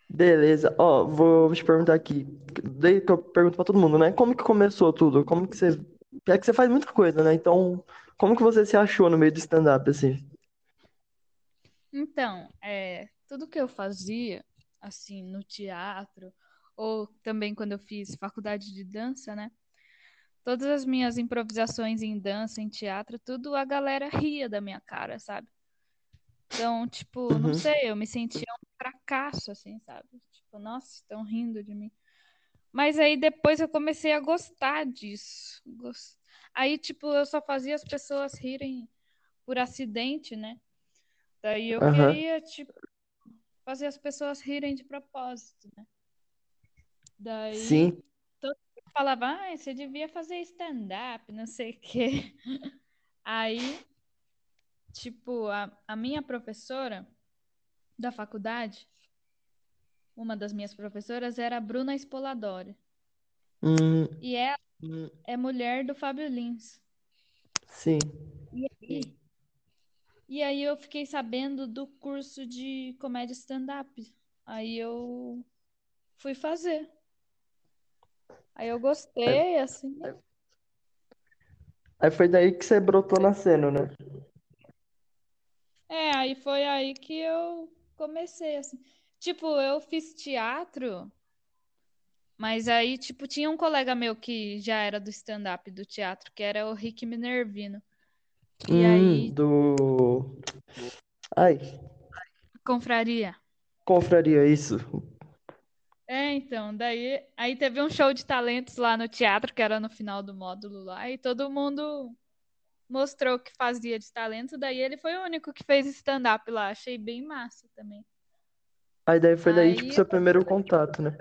Beleza. Ó, vou te perguntar aqui. Daí que eu pergunto pra todo mundo, né? Como que começou tudo? Como que você. É que você faz muita coisa, né? Então, como que você se achou no meio do stand-up, assim? Então, é, tudo que eu fazia, assim, no teatro, ou também quando eu fiz faculdade de dança, né? Todas as minhas improvisações em dança, em teatro, tudo a galera ria da minha cara, sabe? Então, tipo, não uhum. sei, eu me sentia fracasso, assim, sabe? Tipo, nossa, estão rindo de mim. Mas aí depois eu comecei a gostar disso. Aí, tipo, eu só fazia as pessoas rirem por acidente, né? Daí eu uhum. queria, tipo, fazer as pessoas rirem de propósito, né? Daí Sim. todo mundo falava, ah, você devia fazer stand-up, não sei o quê. Aí Tipo, a, a minha professora da faculdade, uma das minhas professoras era a Bruna Spoladori. Hum, E ela hum, é mulher do Fábio Lins. sim. E aí, e aí eu fiquei sabendo do curso de comédia stand-up. Aí eu fui fazer. Aí eu gostei, assim. Aí foi daí que você brotou na cena, né? É, aí foi aí que eu comecei, assim. Tipo, eu fiz teatro, mas aí, tipo, tinha um colega meu que já era do stand-up do teatro, que era o Rick Minervino. E Hum, aí, do. Ai, confraria. confraria, isso. É, então, daí aí teve um show de talentos lá no teatro, que era no final do módulo lá, e todo mundo mostrou que fazia de talento, daí ele foi o único que fez stand-up lá. Achei bem massa também. Aí daí foi daí, Aí tipo, seu primeiro contato, né?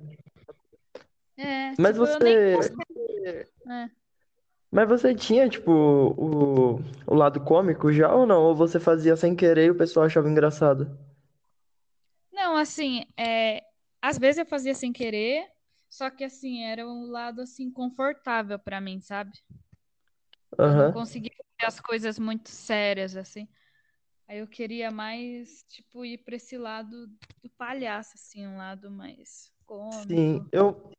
É, Mas tipo, eu você. nem gostei. É. Mas você tinha, tipo, o, o lado cômico já ou não? Ou você fazia sem querer e o pessoal achava engraçado? Não, assim, é, às vezes eu fazia sem querer, só que assim, era um lado assim confortável pra mim, sabe? Eu não conseguia ver as coisas muito sérias, assim. Aí eu queria mais, tipo, ir pra esse lado do palhaço, assim, um lado mais Sim, cômico. eu,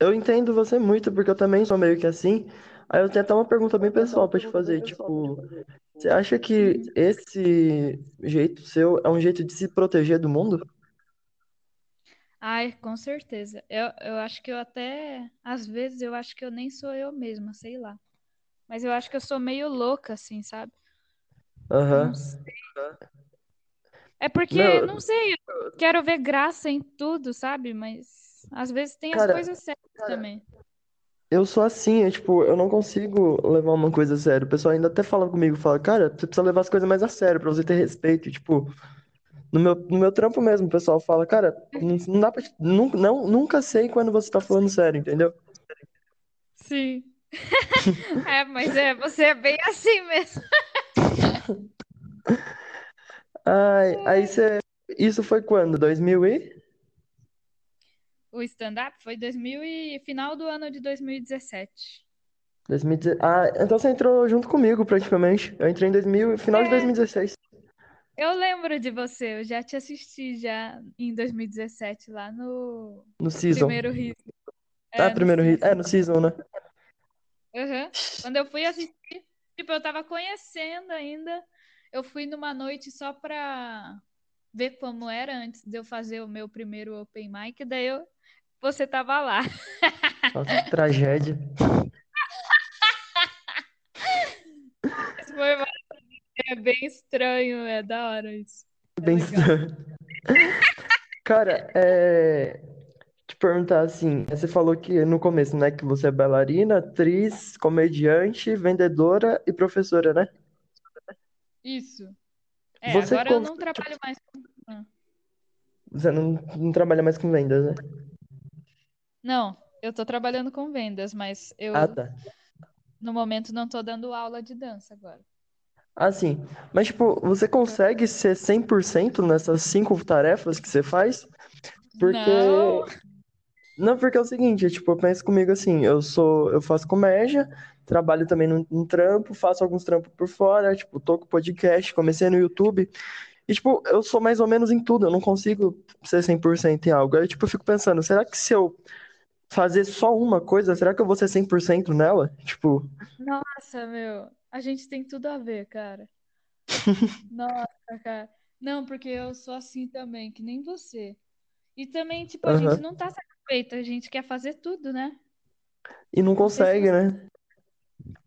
eu entendo você muito, porque eu também sou meio que assim. Aí eu tenho até uma pergunta bem pessoal pra te fazer, tipo, você acha que esse jeito seu é um jeito de se proteger do mundo? Ai, com certeza. Eu, eu acho que eu até, às vezes, eu acho que eu nem sou eu mesma, sei lá. Mas eu acho que eu sou meio louca, assim, sabe? Aham. Não sei. É porque, não sei, eu quero ver graça em tudo, sabe? Mas Às vezes tem as Cara, coisas sérias também. eu sou assim, é tipo, eu não consigo levar uma coisa a sério. O pessoal ainda até fala comigo, fala, cara, você precisa levar as coisas mais a sério pra você ter respeito. E, tipo, no meu, no meu trampo mesmo, o pessoal fala, cara, não, não dá pra, nun- não, nunca sei quando você tá falando sério, entendeu? Sim. É, mas é, você é bem assim mesmo. Ai, aí você, isso foi quando? 2000 e? O stand-up foi 2000 e final do ano de 2017. 2010. Ah, então você entrou junto comigo praticamente. Eu entrei em 2000, final de É, 2016, eu lembro de você, eu já te assisti já em 2017 lá no no season. primeiro riso. Ah, É, no primeiro hit. É, no season, né? Aham. Quando eu fui assistir, tipo, eu tava conhecendo ainda. Eu fui numa noite só pra ver como era antes de eu fazer o meu primeiro open mic, daí eu, você tava lá. Nossa, que tragédia. Foi é bem estranho, é da hora isso. É Bem legal. estranho. Cara, é. Perguntar assim, você falou que no começo, né, que você é bailarina, atriz, comediante, vendedora e professora, né? Isso. É, Você, agora eu não trabalho mais com. Ah. você não, não trabalha mais com vendas, né? Não, eu tô trabalhando com vendas, mas Ah, eu tá. no momento não tô dando aula de dança agora. Ah, sim. Mas, tipo, você consegue ser 100% nessas cinco tarefas que você faz? Porque Não. Não, porque é o seguinte, é, tipo, eu penso comigo assim, eu sou, eu faço comédia, trabalho também num, num trampo, faço alguns trampos por fora, tipo, tô com podcast, comecei no YouTube, e, tipo, eu sou mais ou menos em tudo, eu não consigo ser 100% em algo. Aí, tipo, eu fico pensando, será que se eu fazer só uma coisa, será que eu vou ser 100% nela? Tipo, Nossa, meu, a gente tem tudo a ver, cara. Nossa, cara. Não, porque eu sou assim também, que nem você. E também, tipo, a gente aham. não tá satisfeito, a gente quer fazer tudo, né? E não consegue, né?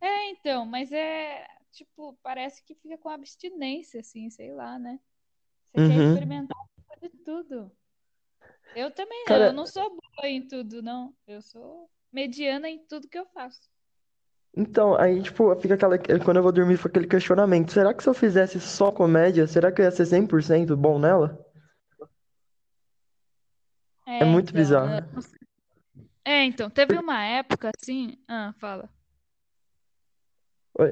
É, então, mas é, tipo, parece que fica com abstinência, assim, sei lá, né? Você quer Uhum. experimentar um pouco de tudo. Eu também não, Cara, eu não sou boa em tudo, não. Eu sou mediana em tudo que eu faço. então, aí, tipo, fica aquela, quando eu vou dormir, fica aquele questionamento, será que se eu fizesse só comédia, será que eu ia ser 100% bom nela? É É, muito então, bizarro. não sei. É, então, teve uma época assim. Ah, fala. Oi.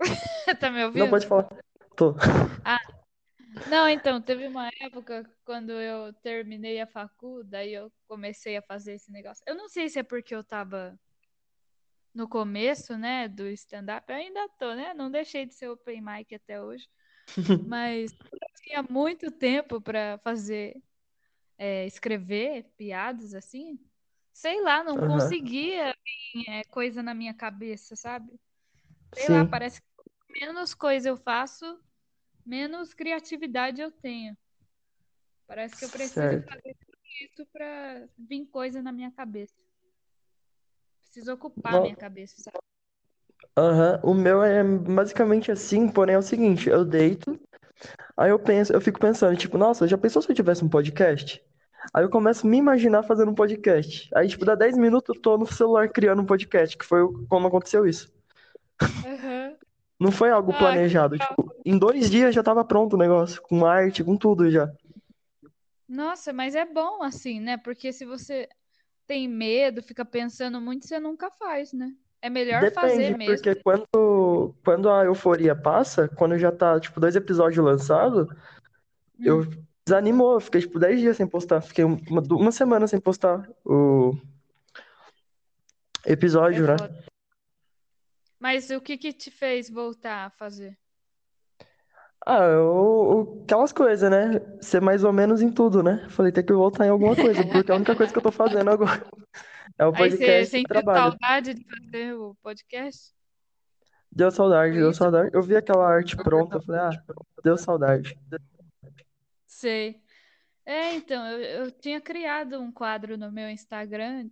Tá me Não, ouvindo? pode falar. Tô. Ah, não, então, teve uma época quando eu terminei a facu, daí eu comecei a fazer esse negócio. Eu não sei se é porque eu tava no começo, né, do stand-up. Eu ainda tô, né? Não deixei de ser open mic até hoje. Mas eu tinha muito tempo pra fazer, é, escrever piadas assim. Sei lá, não Aham. conseguia vir, é, coisa na minha cabeça, sabe? Sei lá, Sim, parece que menos coisa eu faço, menos criatividade eu tenho. Parece que eu preciso certo. fazer tudo isso pra vir coisa na minha cabeça. Preciso ocupar a minha cabeça, sabe? Aham, O meu é basicamente assim, porém é o seguinte, eu deito, aí eu penso, eu fico pensando, tipo, nossa, já pensou se eu tivesse um podcast? Aí eu começo a me imaginar fazendo um podcast. Aí, tipo, dá 10 minutos eu tô no celular criando um podcast, que foi como aconteceu isso. Aham. Não foi algo Ah, planejado, tipo, em dois dias já tava pronto o negócio, com arte, com tudo já. Nossa, mas é bom assim, né? Porque se você tem medo, fica pensando muito, você nunca faz, né? É melhor fazer Depende, mesmo. porque quando, quando a euforia passa, quando já tá, tipo, dois episódios lançados, eu Hum, desanimou, eu fiquei, tipo, 10 dias sem postar, fiquei uma, uma semana sem postar o é episódio, né? foda. Mas o que que te fez voltar a fazer? Ah, eu, aquelas coisas, né? Ser mais ou menos em tudo, né? Falei, tem que voltar em alguma coisa, porque a única coisa que eu tô fazendo agora é o Aí você podcast e o sentiu trabalho. saudade de fazer o podcast? Deu saudade, deu isso? saudade. Eu vi aquela arte pronta, eu falei, ah, deu saudade. Sei. É, então, eu, eu tinha criado um quadro no meu Instagram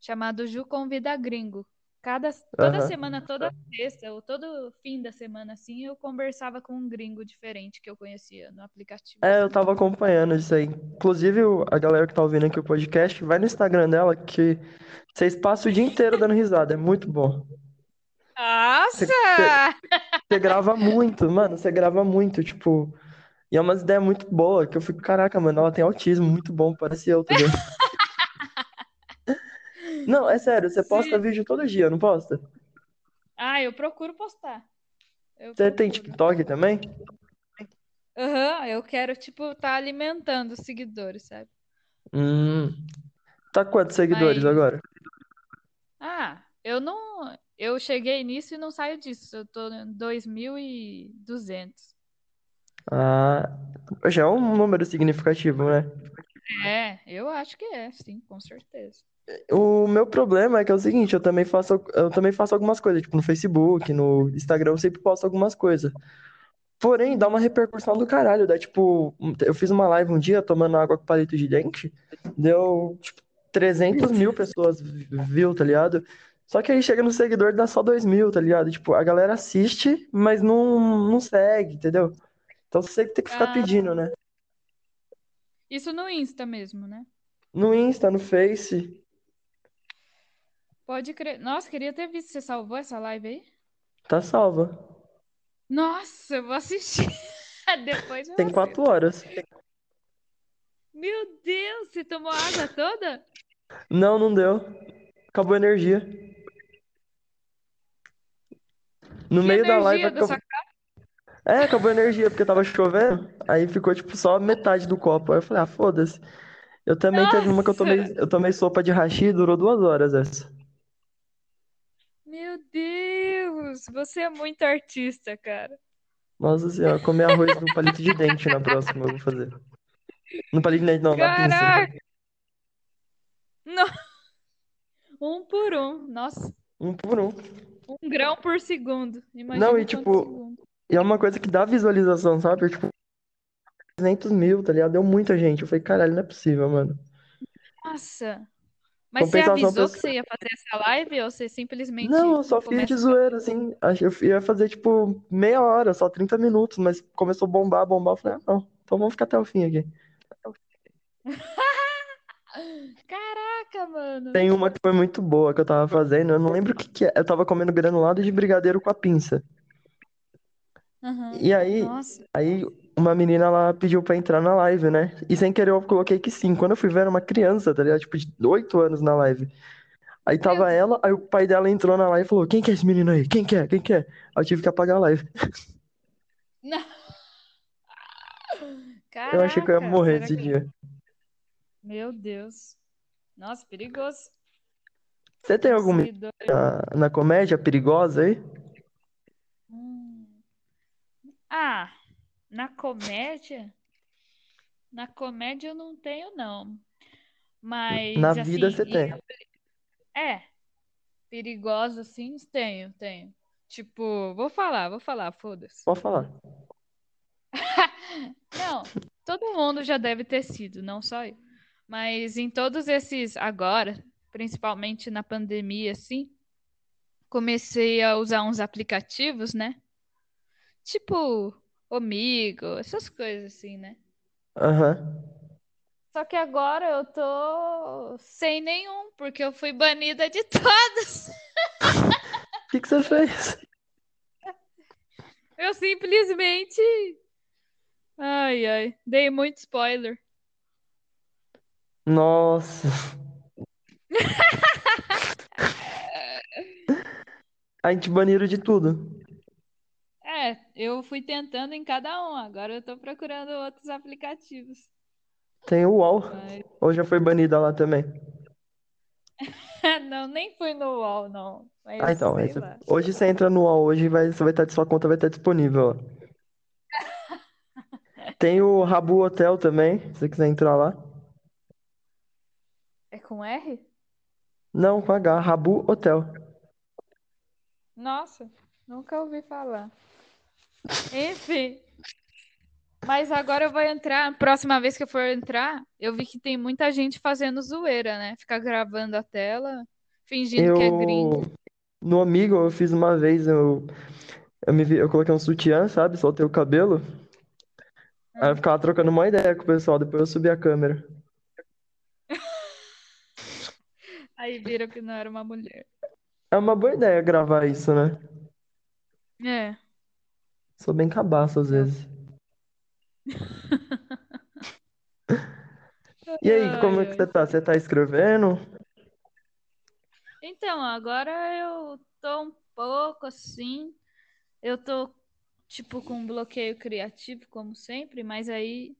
chamado Ju Convida Gringo. Cada, toda Aham. semana, toda sexta, ou todo fim da semana, assim, eu conversava com um gringo diferente que eu conhecia no aplicativo. É, eu assim. tava acompanhando isso aí. Inclusive, a galera que tá ouvindo aqui o podcast, vai no Instagram dela que vocês passam o dia inteiro dando risada. É muito bom. Nossa! Você grava muito, mano, você grava muito, tipo. E é umas ideias muito boas, que eu fico, caraca, mano, ela tem autismo, muito bom, parece eu, ligado? Não, é sério, você posta Sim. vídeo todo dia, não posta? Ah, eu procuro postar. Eu Você tem procuro. TikTok também? Aham, eu quero, tipo, tá alimentando os seguidores, sabe? Hum. Tá quantos seguidores Mas- agora? Ah, eu não. Eu cheguei nisso e não saio disso. Eu tô em 2.200. Ah, já é um número significativo, né? É, eu acho que é, sim, com certeza. O meu problema é que é o seguinte, eu também faço, eu também faço algumas coisas, tipo no Facebook, no Instagram, eu sempre posto algumas coisas. Porém, dá uma repercussão do caralho, dá tipo, eu fiz uma live um dia tomando água com palito de dente, deu tipo 300 mil pessoas viu, tá ligado? Só que aí chega no seguidor dá só 2 mil, tá ligado? Tipo, a galera assiste, mas não, não segue, entendeu? Então você tem que ficar Ah. pedindo, né? Isso no Insta mesmo, né? No Insta, no Face, Pode crer. Nossa, queria ter visto. Você salvou essa live aí? tá salva. Nossa, eu vou assistir. Depois eu Tem assisto. quatro horas. Meu Deus, você tomou água toda? Não, não deu. Acabou a energia. No Que meio da live da acabou... É, acabou a energia porque tava chovendo. Aí ficou tipo só metade do copo. Aí eu falei, ah, foda-se. Eu também teve uma que eu tomei, Nossa! eu tomei sopa de hashi, durou duas horas essa. Meu Deus, você é muito artista, cara. Nossa senhora, comer arroz no palito de dente na próxima eu vou fazer. No palito de dente, não, na pinça. Caraca! Um por um. Nossa, Um por um. um grão por segundo. Imagina Não, e quantos tipo, segundos. E é uma coisa que dá visualização, sabe? Tipo, 300 mil, tá ligado? Deu muita gente. Eu falei, caralho, não é possível, mano. Nossa. Mas você avisou pessoal- que você ia fazer essa live ou você simplesmente Não, eu só fiz de zoeira, assim. Eu ia fazer, tipo, meia hora, só 30 minutos, mas começou a bombar, bombar. Eu falei, ah, não, então vamos ficar até o fim aqui. Caraca, mano. Tem uma que foi muito boa que eu tava fazendo, eu não lembro o que que é. Eu tava comendo granulado de brigadeiro com a pinça. Aham. E aí, Nossa. aí uma menina, ela pediu pra entrar na live, né? E sem querer eu coloquei que sim. Quando eu fui ver, era uma criança, tá ligado? Tipo, de 8 anos na live. Aí tava Deus. ela, aí o pai dela entrou na live e falou: Quem que é esse menino aí? Quem que é? Quem que é? Aí eu tive que apagar a live. Não. Eu achei que eu ia Caraca, morrer esse que- dia. Meu Deus. Nossa, perigoso. Você tem alguma na, na comédia perigosa aí? Hum. Ah, na comédia? Na comédia eu não tenho, não. Mas, Na assim, vida você tem. É, perigosa, sim, tenho, tenho. Tipo, vou falar, vou falar, foda-se. Pode falar. Não, todo mundo já deve ter sido, não só eu. Mas em todos esses agora, principalmente na pandemia, assim, comecei a usar uns aplicativos, né? Tipo, Omigo, essas coisas assim, né? Aham. Só que agora eu tô sem nenhum, porque eu fui banida de todos. O que que você fez? Eu simplesmente. Ai, ai, dei muito spoiler. Nossa. A gente baniram de tudo. Eu fui tentando em cada um, agora eu tô procurando outros aplicativos. Tem o UOL. Mas... Ou já foi banida lá também? Não, nem fui no UOL, não. Mas Ah, então. Hoje você entra no UOL, hoje vai, você vai estar, sua conta vai estar disponível. ó. Tem o Rabu Hotel também, se você quiser entrar lá. É com R? Não, com H, Rabu Hotel. Nossa, nunca ouvi falar. Enfim. Mas agora eu vou entrar. Próxima vez que eu for entrar, eu vi que tem muita gente fazendo zoeira, né? Ficar gravando a tela, fingindo que é gringo. No Amigo eu fiz uma vez, eu, eu, me, vi- eu coloquei um sutiã, sabe? Soltei o cabelo. Aí eu ficava trocando uma ideia com o pessoal, depois eu subi a câmera. Aí viram que não era uma mulher. É uma boa ideia gravar isso, né? É. Sou bem cabaço às vezes. E aí, como é que você tá? Você tá escrevendo? Então, agora eu tô um pouco assim. Eu tô, tipo, com um bloqueio criativo, como sempre, mas aí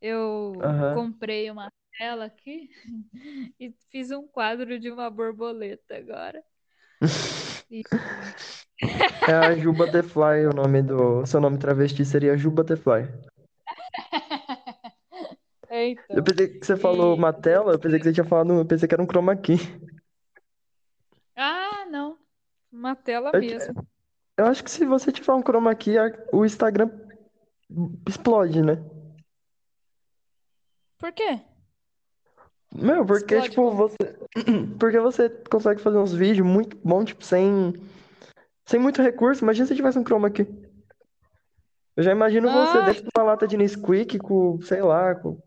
eu Aham. comprei uma tela aqui e fiz um quadro de uma borboleta agora. É a Ju Butterfly, o nome do. Seu nome travesti seria Ju Butterfly. É, Eu então. pensei que você falou E- uma tela, eu pensei que você tinha falado. Eu pensei que era um chroma key. Ah, não. Uma tela Eu, mesmo. eu acho que se você tiver um chroma key, o Instagram explode, né? Por quê? Meu, porque, Explode tipo, você. Porque você consegue fazer uns vídeos muito bons, tipo, sem. Sem muito recurso. Imagina se tivesse um chroma key. Eu já imagino você Ah, dentro de uma lata de Nesquik com, sei lá, com,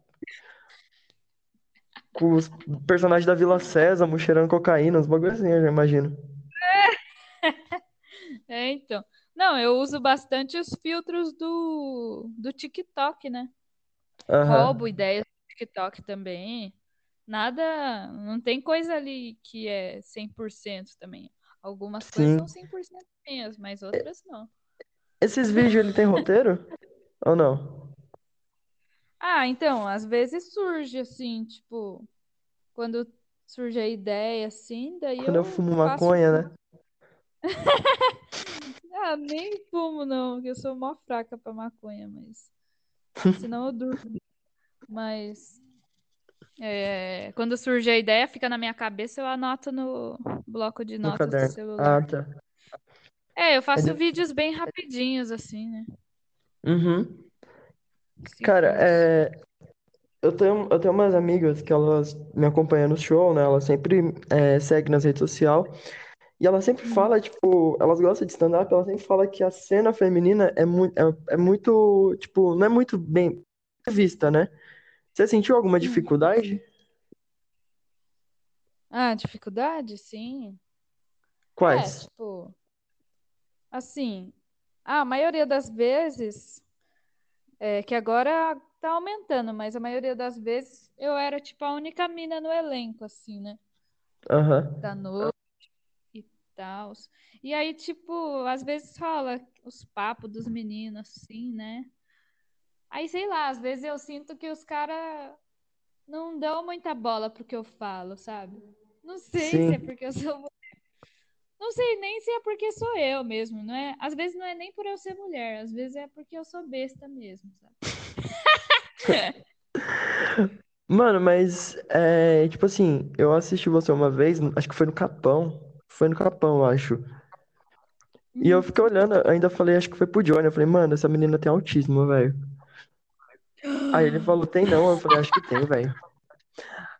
com os personagens da Vila Sésamo cheirando cocaína, uns bagulho assim, eu já imagino. é, então. Não, eu uso bastante os filtros do, do TikTok, né? Roubo Aham. ideias do TikTok também. Nada, não tem coisa ali que é 100% também. Algumas coisas são Sim. 100% minhas, mas outras não. Esses vídeos ele tem roteiro? Ou não? Ah, então, às vezes surge assim, tipo, quando surge a ideia assim, daí Quando eu eu fumo maconha, né? Ah, nem fumo não, porque eu sou mó fraca pra maconha, mas senão eu durmo. Mas é, quando surge a ideia, fica na minha cabeça, eu anoto no bloco de No notas do caderno. celular. Ah, tá. É, eu faço de- vídeos bem rapidinhos, assim, né? Uhum. Cinco Cara, é, eu tenho, eu tenho umas amigas que elas me acompanham no show, né? Elas sempre é, seguem nas redes sociais. E ela sempre Uhum. fala, tipo, elas gostam de stand-up, ela sempre fala que a cena feminina é muito, é, é muito, tipo, não é muito bem vista, né? Você sentiu alguma Uhum. dificuldade? Ah, dificuldade? Sim. É, Quais? tipo, assim, a maioria das vezes, é que agora tá aumentando, mas a maioria das vezes eu era, tipo, a única mina no elenco, assim, né? Aham. Da noite e tal. E aí, tipo, às vezes rola os papos dos meninos, assim, né? Aí, sei lá, às vezes eu sinto que os caras não dão muita bola pro que eu falo, sabe? Não sei se é Sim. porque eu sou. Não sei nem se é porque sou eu mesmo, não é? Às vezes não é nem por eu ser mulher, às vezes é porque eu sou besta mesmo, sabe? Mano, mas, é, tipo assim, eu assisti você uma vez, acho que foi no Capão. Foi no Capão, eu acho. E eu Uhum. fiquei olhando, ainda falei, acho que foi pro Johnny. Eu falei, mano, essa menina tem autismo, velho. Aí ele falou, tem não. Eu falei, acho que tem, velho.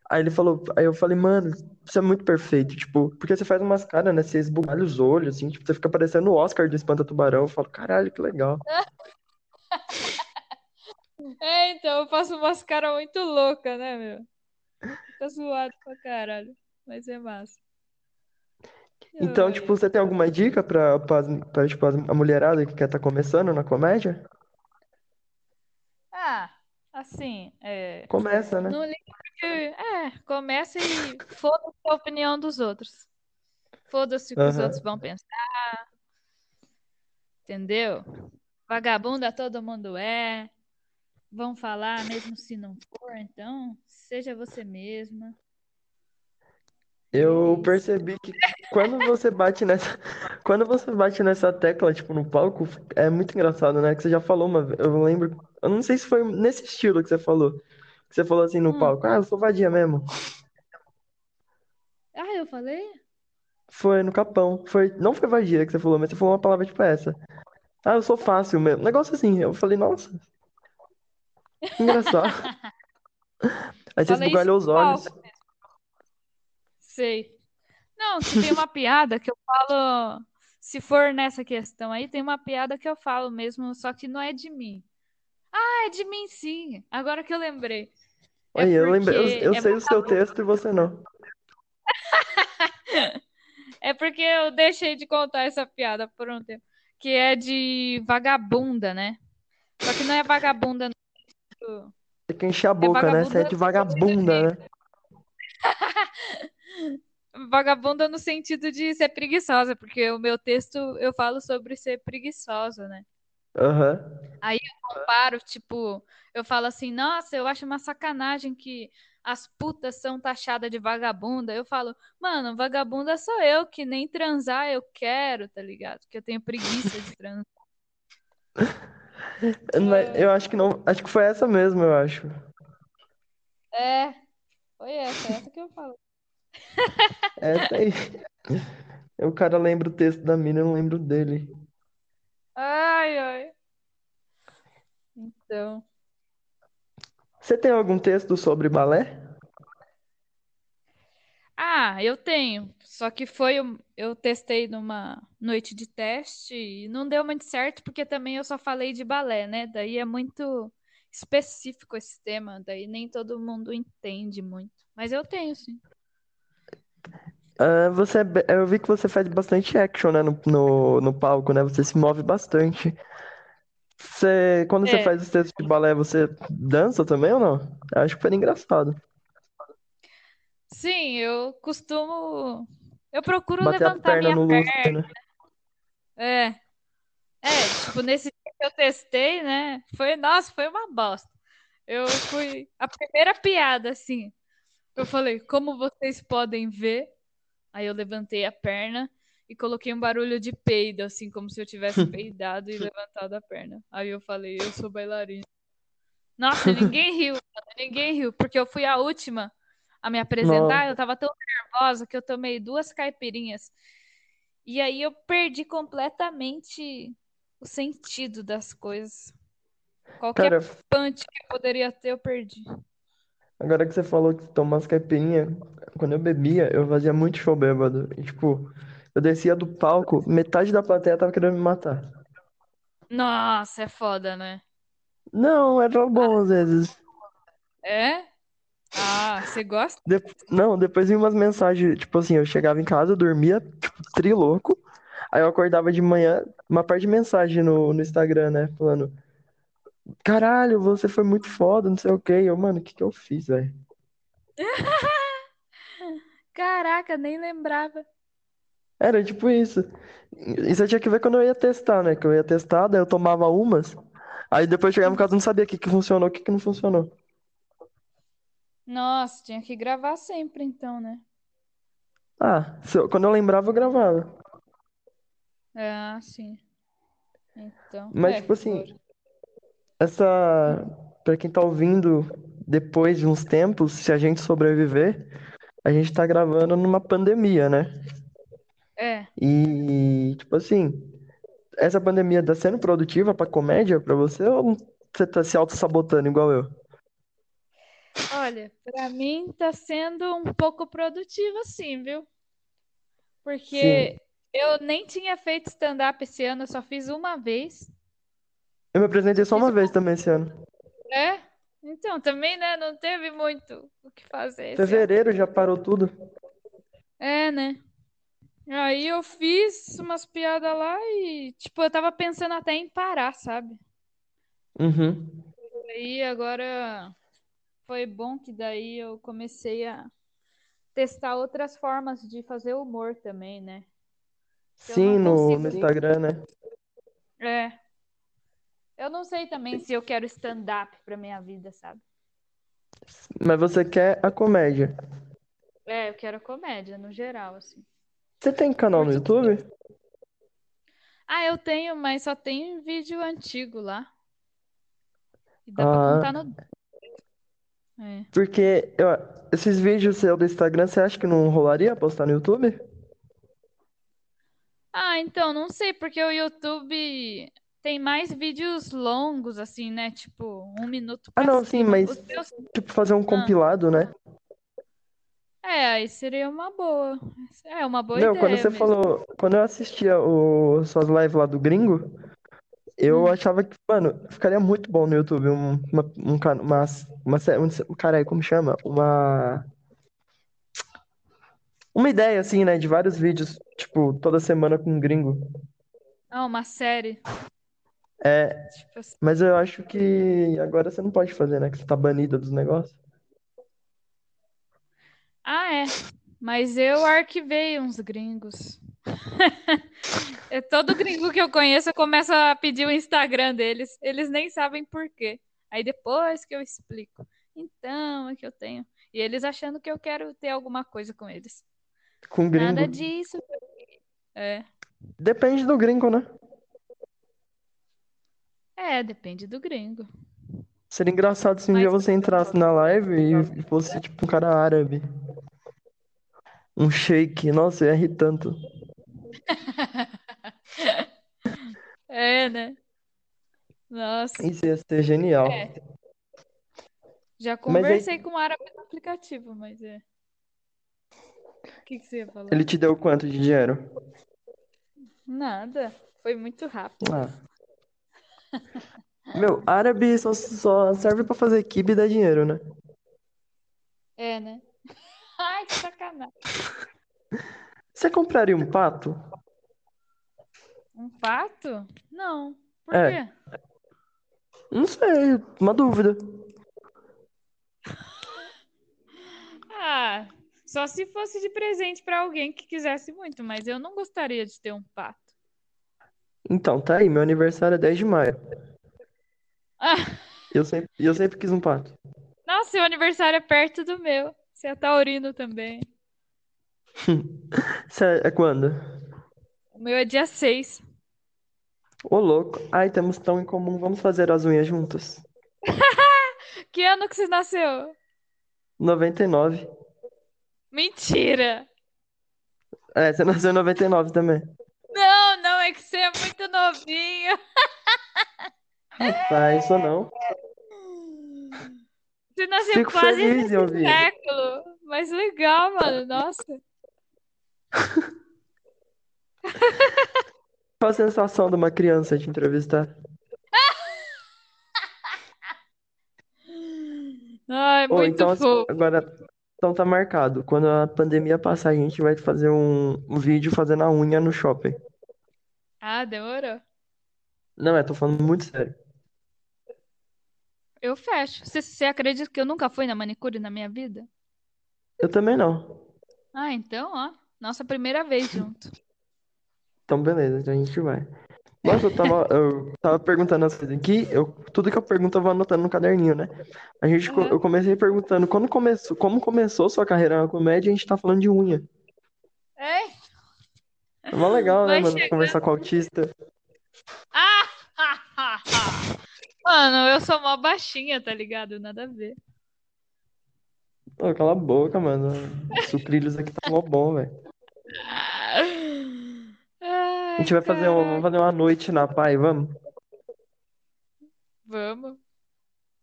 Aí ele falou, aí eu falei, mano, isso é muito perfeito, tipo, porque você faz umas caras, né? Você esbugalha os olhos, assim, tipo, você fica parecendo o Oscar do Espanta Tubarão. Eu falo, caralho, que legal. É, então, eu faço umas caras muito loucas, né, meu? Fica zoado pra caralho, mas é massa. Então, Ai, tipo, você tem alguma dica pra, pra, pra, tipo, a mulherada que quer estar começando na comédia? Ah, assim, é. Começa, né? Não liga porque. É, começa e foda-se a opinião dos outros. Foda-se o que os Aham. outros vão pensar, entendeu? Vagabunda todo mundo é. Vão falar mesmo se não for, então seja você mesma. É Eu isso. percebi que quando você bate nessa, quando você bate nessa tecla, tipo, no palco, é muito engraçado, né? Que você já falou uma vez, eu lembro, eu não sei se foi nesse estilo que você falou, que você falou assim no Hum. palco, ah, eu sou vadia mesmo. Ah, eu falei? Foi no Capão, foi, não foi vadia que você falou, mas você falou uma palavra tipo essa. Ah, eu sou fácil mesmo. Negócio assim, eu falei, nossa, engraçado. Aí você esbugalhou os olhos. palco. Sei. Não, tem uma piada que eu falo. Se for nessa questão aí, tem uma piada que eu falo mesmo, só que não é de mim. Ah, é de mim sim. Agora que eu lembrei. É eu lembrei, eu, eu é sei o seu texto e você não. É porque eu deixei de contar essa piada por um tempo. Que é de vagabunda, né? Só que não é vagabunda. no- Tem que encher a boca, né? Você é de vagabunda, né? Vagabunda no sentido de ser preguiçosa, porque o meu texto eu falo sobre ser preguiçosa, né? Aham. comparo, tipo, eu falo assim, nossa, eu acho uma sacanagem que as putas são taxadas de vagabunda. Eu falo, mano, vagabunda sou eu, que nem transar eu quero, tá ligado? Que eu tenho preguiça de transar. Mas Eu acho que não. Acho que foi essa mesmo, eu acho. É, foi essa, essa que eu falo. Essa aí. O cara lembra o texto da mina, eu não lembro dele. Ai, ai. Então, Você tem algum texto sobre balé? ah, eu tenho. Só que foi, eu testei numa noite de teste e não deu muito certo, porque também eu só falei de balé, né? Daí é muito específico esse tema, daí nem todo mundo entende muito. Mas eu tenho, sim. Ah, você, é eu vi que você faz bastante action, né, no, no, no palco, né? Você se move bastante. Você, quando você É. faz os textos de balé, você dança também ou não? Acho que foi engraçado. Sim, eu costumo. Eu procuro Bater a levantar perna minha no perna. lustre, né? É. É, tipo, nesse dia que eu testei, né? Foi, nossa, foi uma bosta. Eu fui. A primeira piada, assim. Eu falei, como vocês podem ver. Aí eu levantei a perna e coloquei um barulho de peido, assim, como se eu tivesse peidado e levantado a perna. Aí eu falei, eu sou bailarina. Nossa, ninguém riu, ninguém riu, porque eu fui a última a me apresentar, Nossa. eu tava tão nervosa que eu tomei duas caipirinhas. E aí eu perdi completamente o sentido das coisas. Qualquer Cara, punch que eu poderia ter, eu perdi. Agora que você falou que toma umas caipirinhas, quando eu bebia, eu fazia muito show bêbado. E, tipo, eu descia do palco, metade da plateia tava querendo me matar. Nossa, é foda, né? Não, era bom às vezes. É? Ah, você gosta? De- Não, depois vinha umas mensagens, tipo assim, eu chegava em casa, eu dormia, tipo, trilouco. Aí eu acordava de manhã, uma parte de mensagem no, no Instagram, né? Falando, caralho, você foi muito foda, não sei o quê. Eu, mano, o que que eu fiz, velho? Caraca, nem lembrava. Era tipo isso. Isso eu tinha que ver quando eu ia testar, né? Que eu ia testar, daí eu tomava umas. Aí depois chegava em casa e não sabia o que que funcionou, o que que não funcionou. Nossa, tinha que gravar sempre então, né? Ah, se eu- quando eu lembrava, eu gravava. Ah, sim. Então, Mas, é, tipo assim. Essa. Pra quem tá ouvindo depois de uns tempos, se a gente sobreviver, a gente tá gravando numa pandemia, né? É. E, tipo assim, essa pandemia tá sendo produtiva pra comédia pra você ou você tá se auto-sabotando igual eu? Olha, pra mim tá sendo um pouco produtivo, sim, viu? Sim. Porque eu nem tinha feito stand-up esse ano, eu só fiz uma vez. Eu me apresentei só uma vez também esse ano. É? Então, também, né? Não teve muito o que fazer. Fevereiro já parou tudo. É, né? Aí eu fiz umas piadas lá e, tipo, eu tava pensando até em parar, sabe? Uhum. Aí agora foi bom que daí eu comecei a testar outras formas de fazer humor também, né? Sim, no, consigo. no Instagram, né? É. Eu não sei também se eu quero stand-up pra minha vida, sabe? Mas você quer a comédia. É, eu quero comédia no geral, assim. Você tem canal no. YouTube? Ah, eu tenho, mas só tem vídeo antigo lá. E dá pra Ah, contar no. É. porque eu- esses vídeos seus do Instagram, você acha que não rolaria postar no YouTube? Ah, então, não sei, porque o YouTube tem mais vídeos longos, assim, né? Tipo, um minuto Ah, não, sim, cima. mas Os teus. tipo fazer um Ah, compilado, né? É, aí seria uma boa. É uma boa Não, ideia quando você mesmo. falou, quando eu assistia o, suas lives lá do Gringo, eu Hum. achava que, mano, ficaria muito bom no YouTube um, uma, um, uma, uma, um, caralho, como chama? Uma, uma ideia, assim, né, de vários vídeos, tipo, toda semana com um gringo. Ah, uma série. É, Tipo assim. mas eu acho que agora você não pode fazer, né, que você tá banida dos negócios. Ah, é. Mas eu arquivei uns gringos. É todo gringo que eu conheço começa a pedir o Instagram deles. Eles nem sabem por quê. Aí depois que eu explico. Então, é que eu tenho. E eles achando que eu quero ter alguma coisa com eles. Com Nada gringo. disso. É. Depende do gringo, né? É, depende do gringo. Seria engraçado se um Mas- dia você entrasse na live e fosse, tipo, um cara árabe. Um sheik. Nossa, eu ia rir tanto. É, né? Nossa, Isso ia ser genial. É. já aí- conversei com o árabe no aplicativo, mas é. O que que você ia falar? Ele te deu quanto de dinheiro? Nada. Foi muito rápido. Ah. Meu, árabe só, só serve pra fazer kibe e dar dinheiro, né? É, né? Ai, que sacanagem. Você compraria um pato? Um pato? Não. Por É. quê? Não sei, uma dúvida. Ah, só se fosse de presente pra alguém que quisesse muito, mas eu não gostaria de ter um pato. Então, tá aí, meu aniversário é 10 de maio. Ah, Eu sempre, eu sempre quis um pato. nossa, seu aniversário é perto do meu. Você é taurino também. Cê- É quando? O meu é dia 6. Ô, louco. Ai, temos tão em comum, vamos fazer as unhas juntas. Que ano que você nasceu? 99. Mentira! É, você nasceu em 99 também. É que você é muito novinho. Rapaz, isso não. Você nasceu Fico quase feliz ouvir. século. Mas legal, mano. Nossa. Qual a sensação de uma criança te entrevistar? Ai, Ou muito então, assim, fofo. agora, então tá marcado. Quando a pandemia passar, a gente vai fazer um, um vídeo fazendo a unha no shopping. Ah, demorou. Não, é, tô falando muito sério. Eu fecho. Você, você acredita que eu nunca fui na manicure na minha vida? Eu também não. Ah, então, ó. Nossa primeira vez junto. Então, beleza, então a gente vai. Nossa, eu tava, eu tava perguntando as coisas aqui, eu, tudo que eu pergunto eu vou anotando no caderninho, né? A gente, Aham. eu comecei perguntando quando começou, como começou sua carreira na comédia, a gente tá falando de unha. É? É mó legal, né, Vai mano, chegando. conversar com autista. Ah! Mano, eu sou mó baixinha, tá ligado? Nada a ver. Pô, cala a boca, mano. Os sucrilhos aqui tá mó bom, velho. A gente vai fazer uma, vamos fazer uma noite na Pai, vamos? Vamos.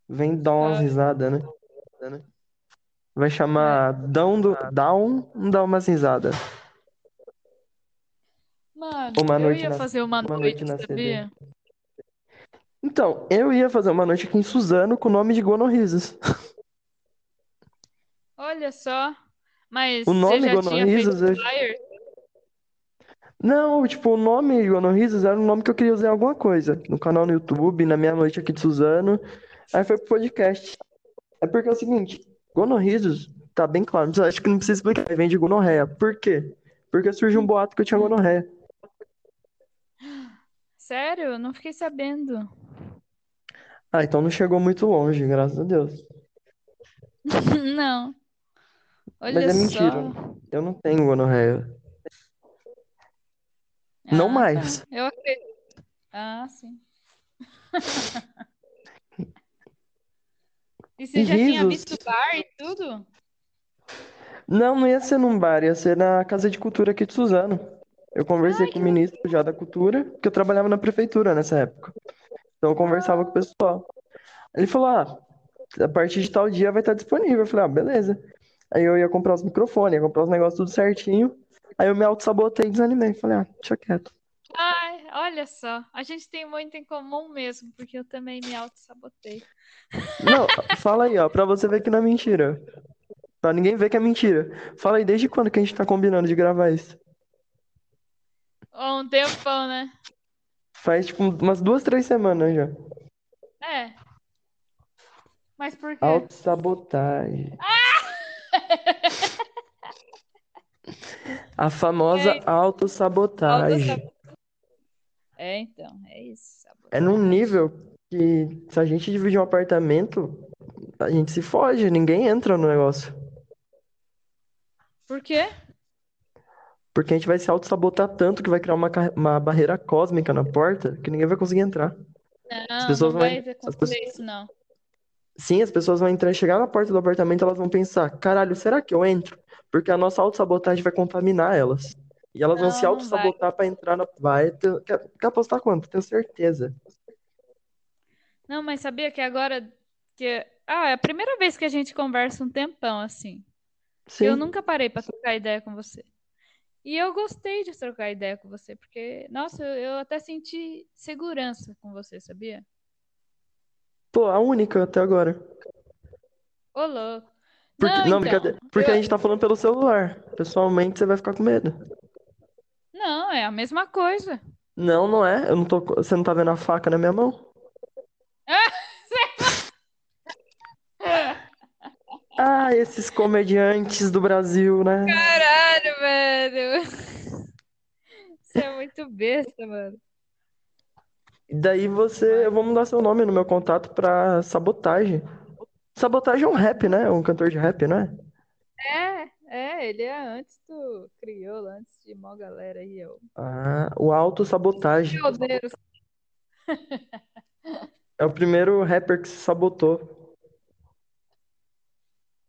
Vem dar umas Ah. risadas, né? Vai chamar Dão do Down, dá umas risadas. Mano, Uma eu noite ia na- fazer uma uma noite, noite na sabia? Então, eu ia fazer uma noite aqui em Suzano com o nome de Gonorrisos. Olha só. Mas O você nome tinha Gonorrisos, feito eu-? Não, tipo, o nome Gonorrisos era um nome que eu queria usar em alguma coisa. No canal no YouTube, na minha noite aqui de Suzano. Aí foi pro podcast. É porque é o seguinte, Gonorrisos, tá bem claro, eu acho que não precisa explicar, vem de gonorreia. Por quê? Porque surgiu um boato que eu tinha gonorreia. Sério? Eu não fiquei sabendo. Ah, então não chegou muito longe, graças a Deus. Não. Mas Olha é mentira. só. Eu não tenho gonorreia. Não Ah, mais. tá. Eu acredito. Ah, sim. E você E já tinha risos. visto bar e tudo? Não, não ia ser num bar, ia ser na Casa de Cultura aqui de Suzano. Eu conversei Ai, com o ministro já da cultura, porque eu trabalhava na prefeitura nessa época. Então eu conversava com o pessoal. Ele falou: ah, a partir de tal dia vai estar disponível. Eu falei: ah, beleza. Aí eu ia comprar os microfones, ia comprar os negócios tudo certinho. Aí eu me auto-sabotei e desanimei. Falei, ah, deixa quieto. Ai, olha só. A gente tem muito em comum mesmo, porque eu também me auto-sabotei. Não, fala aí, ó, pra você ver que não é mentira. Pra ninguém ver que é mentira. Fala aí, desde quando que a gente tá combinando de gravar isso? Há um tempão, né? Faz, tipo, umas duas, três semanas já. É. Mas por quê? Autossabotagem. A famosa É. autossabotagem. É, então, é isso. É num sabotagem. nível que se a gente dividir um apartamento, a gente se foge, ninguém entra no negócio. Por quê? Porque a gente vai se auto-sabotar tanto que vai criar uma, uma barreira cósmica na porta que ninguém vai conseguir entrar. Não, pessoas não vão- vai as acontecer pessoas- isso, não. Sim, as pessoas vão entrar, chegar na porta do apartamento, elas vão pensar, caralho, será que eu entro? Porque a nossa autossabotagem vai contaminar elas. E elas vão Não, se não auto-sabotar pra entrar na. Vai. ter- Quer, quer apostar quanto? Tenho certeza. Não, mas sabia que agora que ah, é a primeira vez que a gente conversa um tempão assim. Sim. Eu nunca parei pra trocar ideia com você. E eu gostei de trocar ideia com você, porque, nossa, eu, eu até senti segurança com você, sabia? Pô, a única até agora. Ô, louco. Porque, Não, não, então. Porque eu- a gente tá falando pelo celular. Pessoalmente, você vai ficar com medo. Não, é a mesma coisa. Não, não é. Eu não tô. Você não tá vendo a faca na minha mão? Ah, esses comediantes do Brasil, né? Caralho, velho. Você é muito besta, mano. E daí você. Eu vou mudar seu nome no meu contato pra Sabotagem. Sabotagem é um rap, né? Um cantor de rap, né? É, é, ele é antes do crioulo, antes de mó galera aí, ó. Ah, o Auto-Sabotagem. Meu Deus. É o primeiro rapper que se sabotou.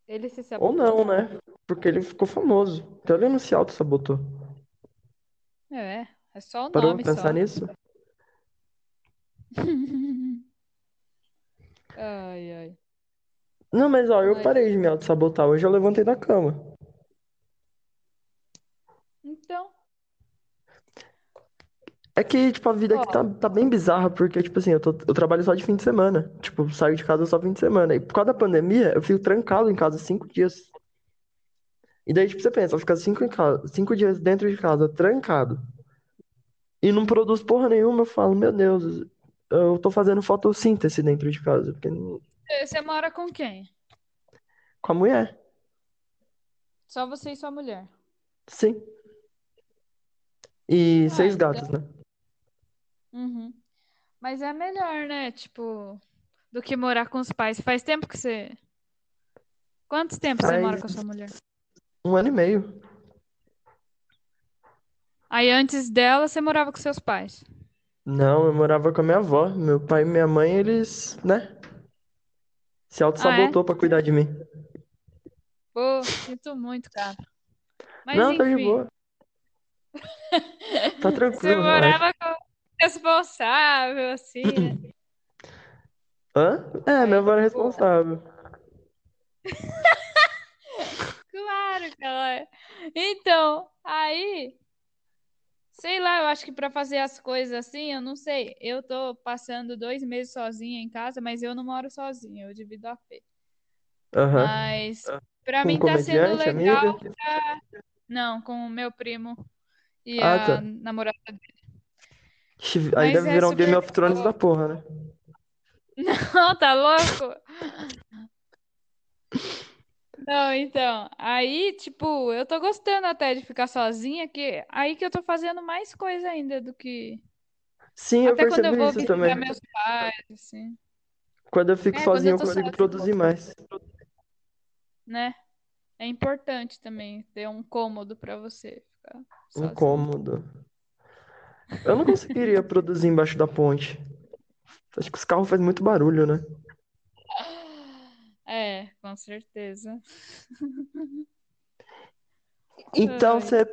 Ele se Ou sabotou. não, né? Porque ele ficou famoso. Então ele não se auto-sabotou. É, é só o Parou nome pra pensar só. nisso? Ai, ai. Não, mas ó, eu parei de me auto-sabotar. Hoje eu levantei da cama. Então, É que, tipo, a vida aqui tá, tá bem bizarra, porque, tipo assim, eu, tô- eu trabalho só de fim de semana. Tipo, saio de casa só fim de semana. E por causa da pandemia, eu fico trancado em casa cinco dias. E daí, tipo, você pensa, eu ficar cinco, em casa, cinco dias dentro de casa, trancado. E não produz porra nenhuma, eu falo, meu Deus, eu tô fazendo fotossíntese dentro de casa. Porque você mora com quem? com a mulher, Só você e sua mulher. sim. E Ah, seis então- gatos, né? Uhum. Mas é melhor, né? Tipo, do que morar com os pais. Faz tempo que você. Quanto tempo você mora Faz- com a sua mulher? Um ano e meio. Aí antes dela, você morava com seus pais. Não, eu morava com a minha avó. Meu pai e minha mãe, eles, né? Se auto-sabotou pra cuidar de mim. Pô, sinto muito, cara. Mas Não, tá de enfim, boa. Tá você tranquilo, relaxa. morava com responsável, assim, né? Hã? É, minha avó era responsável. Claro que ela é. Então, aí, sei lá, eu acho que pra fazer as coisas assim, eu não sei. Eu tô passando dois meses sozinha em casa, mas eu não moro sozinha, eu divido a Fê. Aham. Mas pra Com mim tá sendo legal pra... Não, com o meu primo e Ah, a tá. namorada dele. Aí Mas deve é virar um Game of Thrones da porra, né? Não, tá louco? Não, então, aí, tipo, eu tô gostando até de ficar sozinha, que aí que eu tô fazendo mais coisa ainda do que. Sim, eu Até quando eu percebi vou isso também. meus pais, assim, Quando eu fico É, sozinho, eu eu consigo sozinha. produzir mais. né? É importante também ter um cômodo pra você ficar Um sozinho. cômodo. Eu não conseguiria produzir embaixo da ponte. Acho que os carros fazem muito barulho, né? É, com certeza. Então, você,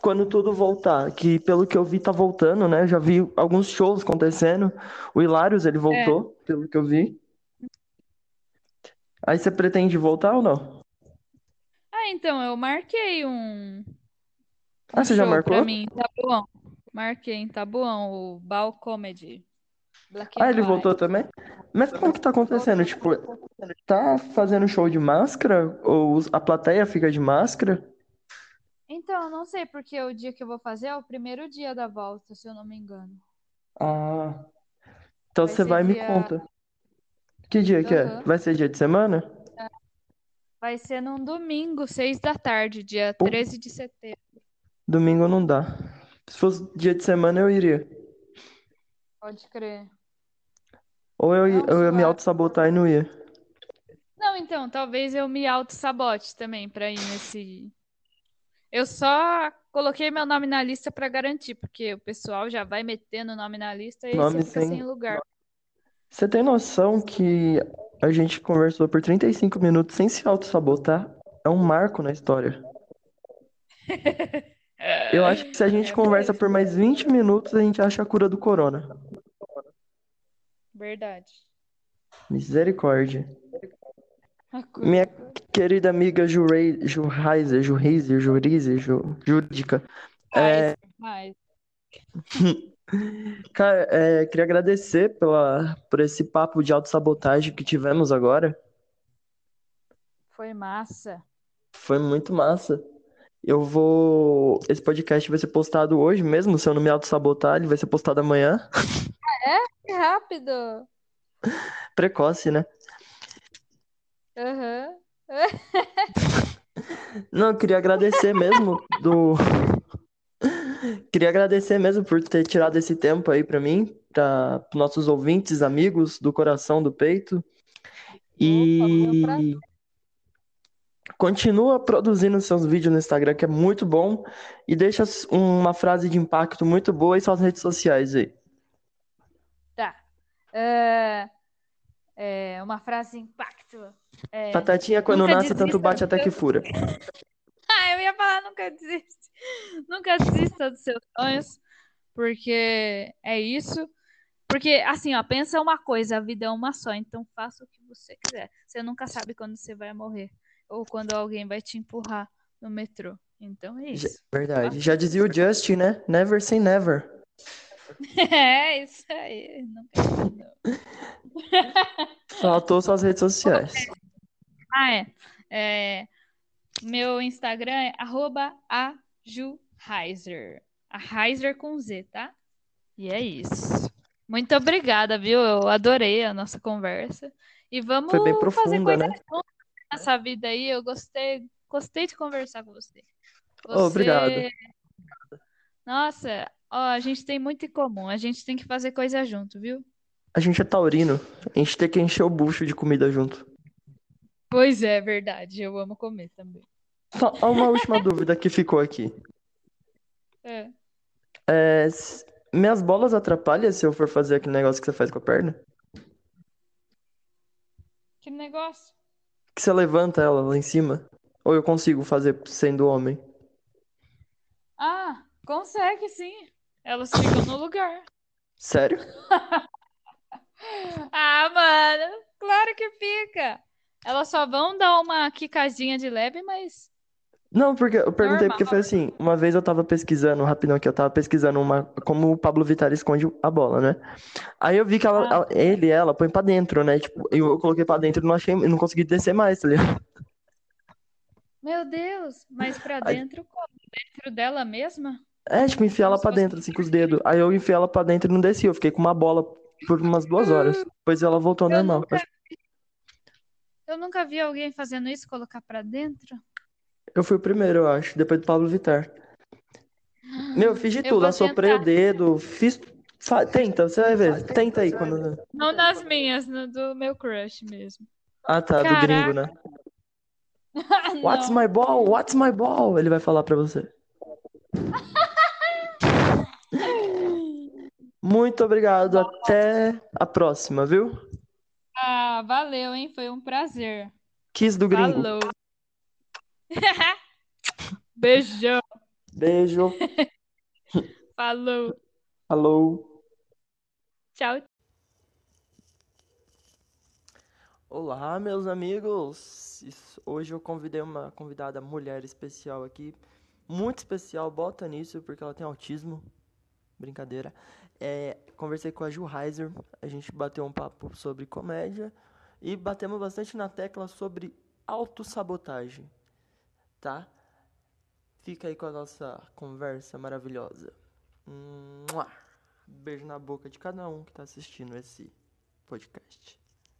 quando tudo voltar, que pelo que eu vi tá voltando, né? Já vi alguns shows acontecendo. O Hilários, ele voltou, pelo que eu vi. Aí você pretende voltar ou não? É, então, eu marquei um, Ah, um você já show marcou? pra mim em Taboão. Marquei em Taboão, o Bal Comedy. Black Ah, ele White. voltou também? Mas como que tá acontecendo? Tipo, tá fazendo show de máscara? Ou a plateia fica de máscara? Então, eu não sei, porque o dia que eu vou fazer é o primeiro dia da volta, se eu não me engano. Ah, então Vai você vai e me dia- conta. Que dia que é? Vai ser dia de semana? Vai ser num domingo, seis da tarde, dia Pô. 13 de setembro. Domingo não dá. Se fosse dia de semana eu iria. Pode crer. Ou eu, eu ia me auto-sabotar e não ia. Não, então, talvez eu me auto-sabote também pra ir nesse. Eu só coloquei meu nome na lista pra garantir, porque o pessoal já vai metendo o nome na lista e Nome você fica sem- sem lugar. Você tem noção que a gente conversou por 35 minutos sem se auto-sabotar? É um marco na história. Eu acho que se a gente É conversa por mais 20 minutos, a gente acha a cura do corona. Verdade. Misericórdia. Minha querida amiga Jurei, Jurreiser, Jurreiser, Jurize, Ju, Júdica. É, Mas, cara, é, queria agradecer pela, por esse papo de autossabotagem que tivemos agora. foi massa. Foi muito massa. Eu vou. Esse podcast vai ser postado hoje mesmo, se eu não me autossabotar, ele vai ser postado amanhã. Que rápido! Precoce, né? Aham. Não, eu queria agradecer mesmo do. Queria agradecer mesmo por ter tirado esse tempo aí pra mim, para nossos ouvintes, amigos do coração, do peito. meu prazer. Continua produzindo seus vídeos no Instagram, que é muito bom, e deixa uma frase de impacto muito boa em suas redes sociais aí. Tá. É, é, uma frase impacto. É, Batatinha quando Nunca nasce, tanto desista bate do até que fura. Ah, eu ia falar, nunca desiste. Nunca desista dos seus sonhos, porque é isso. Porque, assim, ó, pensa uma coisa, a vida é uma só, então faça o que você quiser. Você nunca sabe quando você vai morrer, ou quando alguém vai te empurrar no metrô. Então é isso. Verdade. Já dizia o Justin, né? Never say never. É isso aí. Nunca não. Faltou suas redes sociais. Ah, é. É, Meu Instagram é arroba ajuheiser. A Heiser com Z, tá? E é isso. Muito obrigada, viu? Eu adorei a nossa conversa. E vamos Foi bem fazer profunda, coisa né? junto nessa vida aí. Eu gostei, gostei de conversar com você. Oh, obrigado. Você- Nossa, ó, a gente tem muito em comum. A gente tem que fazer coisa junto, viu? A gente é taurino. A gente tem que encher o bucho de comida junto. Pois é, verdade. Eu amo comer também. Só uma última dúvida que ficou aqui. É. É, minhas bolas atrapalham se eu for fazer aquele negócio que você faz com a perna? Que negócio? Que você levanta ela lá em cima? Ou eu consigo fazer sendo homem? Ah, consegue sim. Elas ficam no lugar. Sério? Ah, mano, claro que fica. Elas só vão dar uma quicadinha de leve, mas. Não, porque eu perguntei Normal. porque foi assim, uma vez eu tava pesquisando, rapidão aqui, eu tava pesquisando uma, como o Pablo Vittar esconde a bola, né? Aí eu vi que ela, Ah. ela- ele e ela põe pra dentro, né? Tipo, eu, coloquei pra dentro e não achei, não consegui descer mais, tá ligado? Meu Deus, mas pra Aí- dentro como? Dentro dela mesma? É, tipo, enfiar ela fosse dentro, assim, com os dedos. Aí eu enfiei ela pra dentro e não desci, eu fiquei com uma bola por umas duas horas. Depois ela voltou Eu normal. nunca Eu nunca vi alguém fazendo isso, colocar pra dentro. Eu fui o primeiro, eu acho, depois do Pablo Vittar. Meu, eu fiz de Eu tudo, vou assoprei o tentar. dedo, fiz. fa- Tenta, você vai ver. Tenta aí quando. Não nas minhas, no do meu crush mesmo. Ah, tá, do gringo, né? Ah, What's não. my ball? What's my ball? Ele vai falar pra você. Muito obrigado, até a próxima, viu? Ah, valeu, hein? Foi um prazer. Kiss do gringo. Falou. Beijão. Beijo. Falou. Falou. Tchau. Olá, meus amigos! Hoje eu convidei uma convidada mulher especial aqui, muito especial, bota nisso porque ela tem autismo. Brincadeira. É, conversei com a Ju Heiser, a gente bateu um papo sobre comédia e batemos bastante na tecla sobre autossabotagem, tá? Fica aí com a nossa conversa maravilhosa. Beijo na boca de cada um que tá assistindo esse podcast.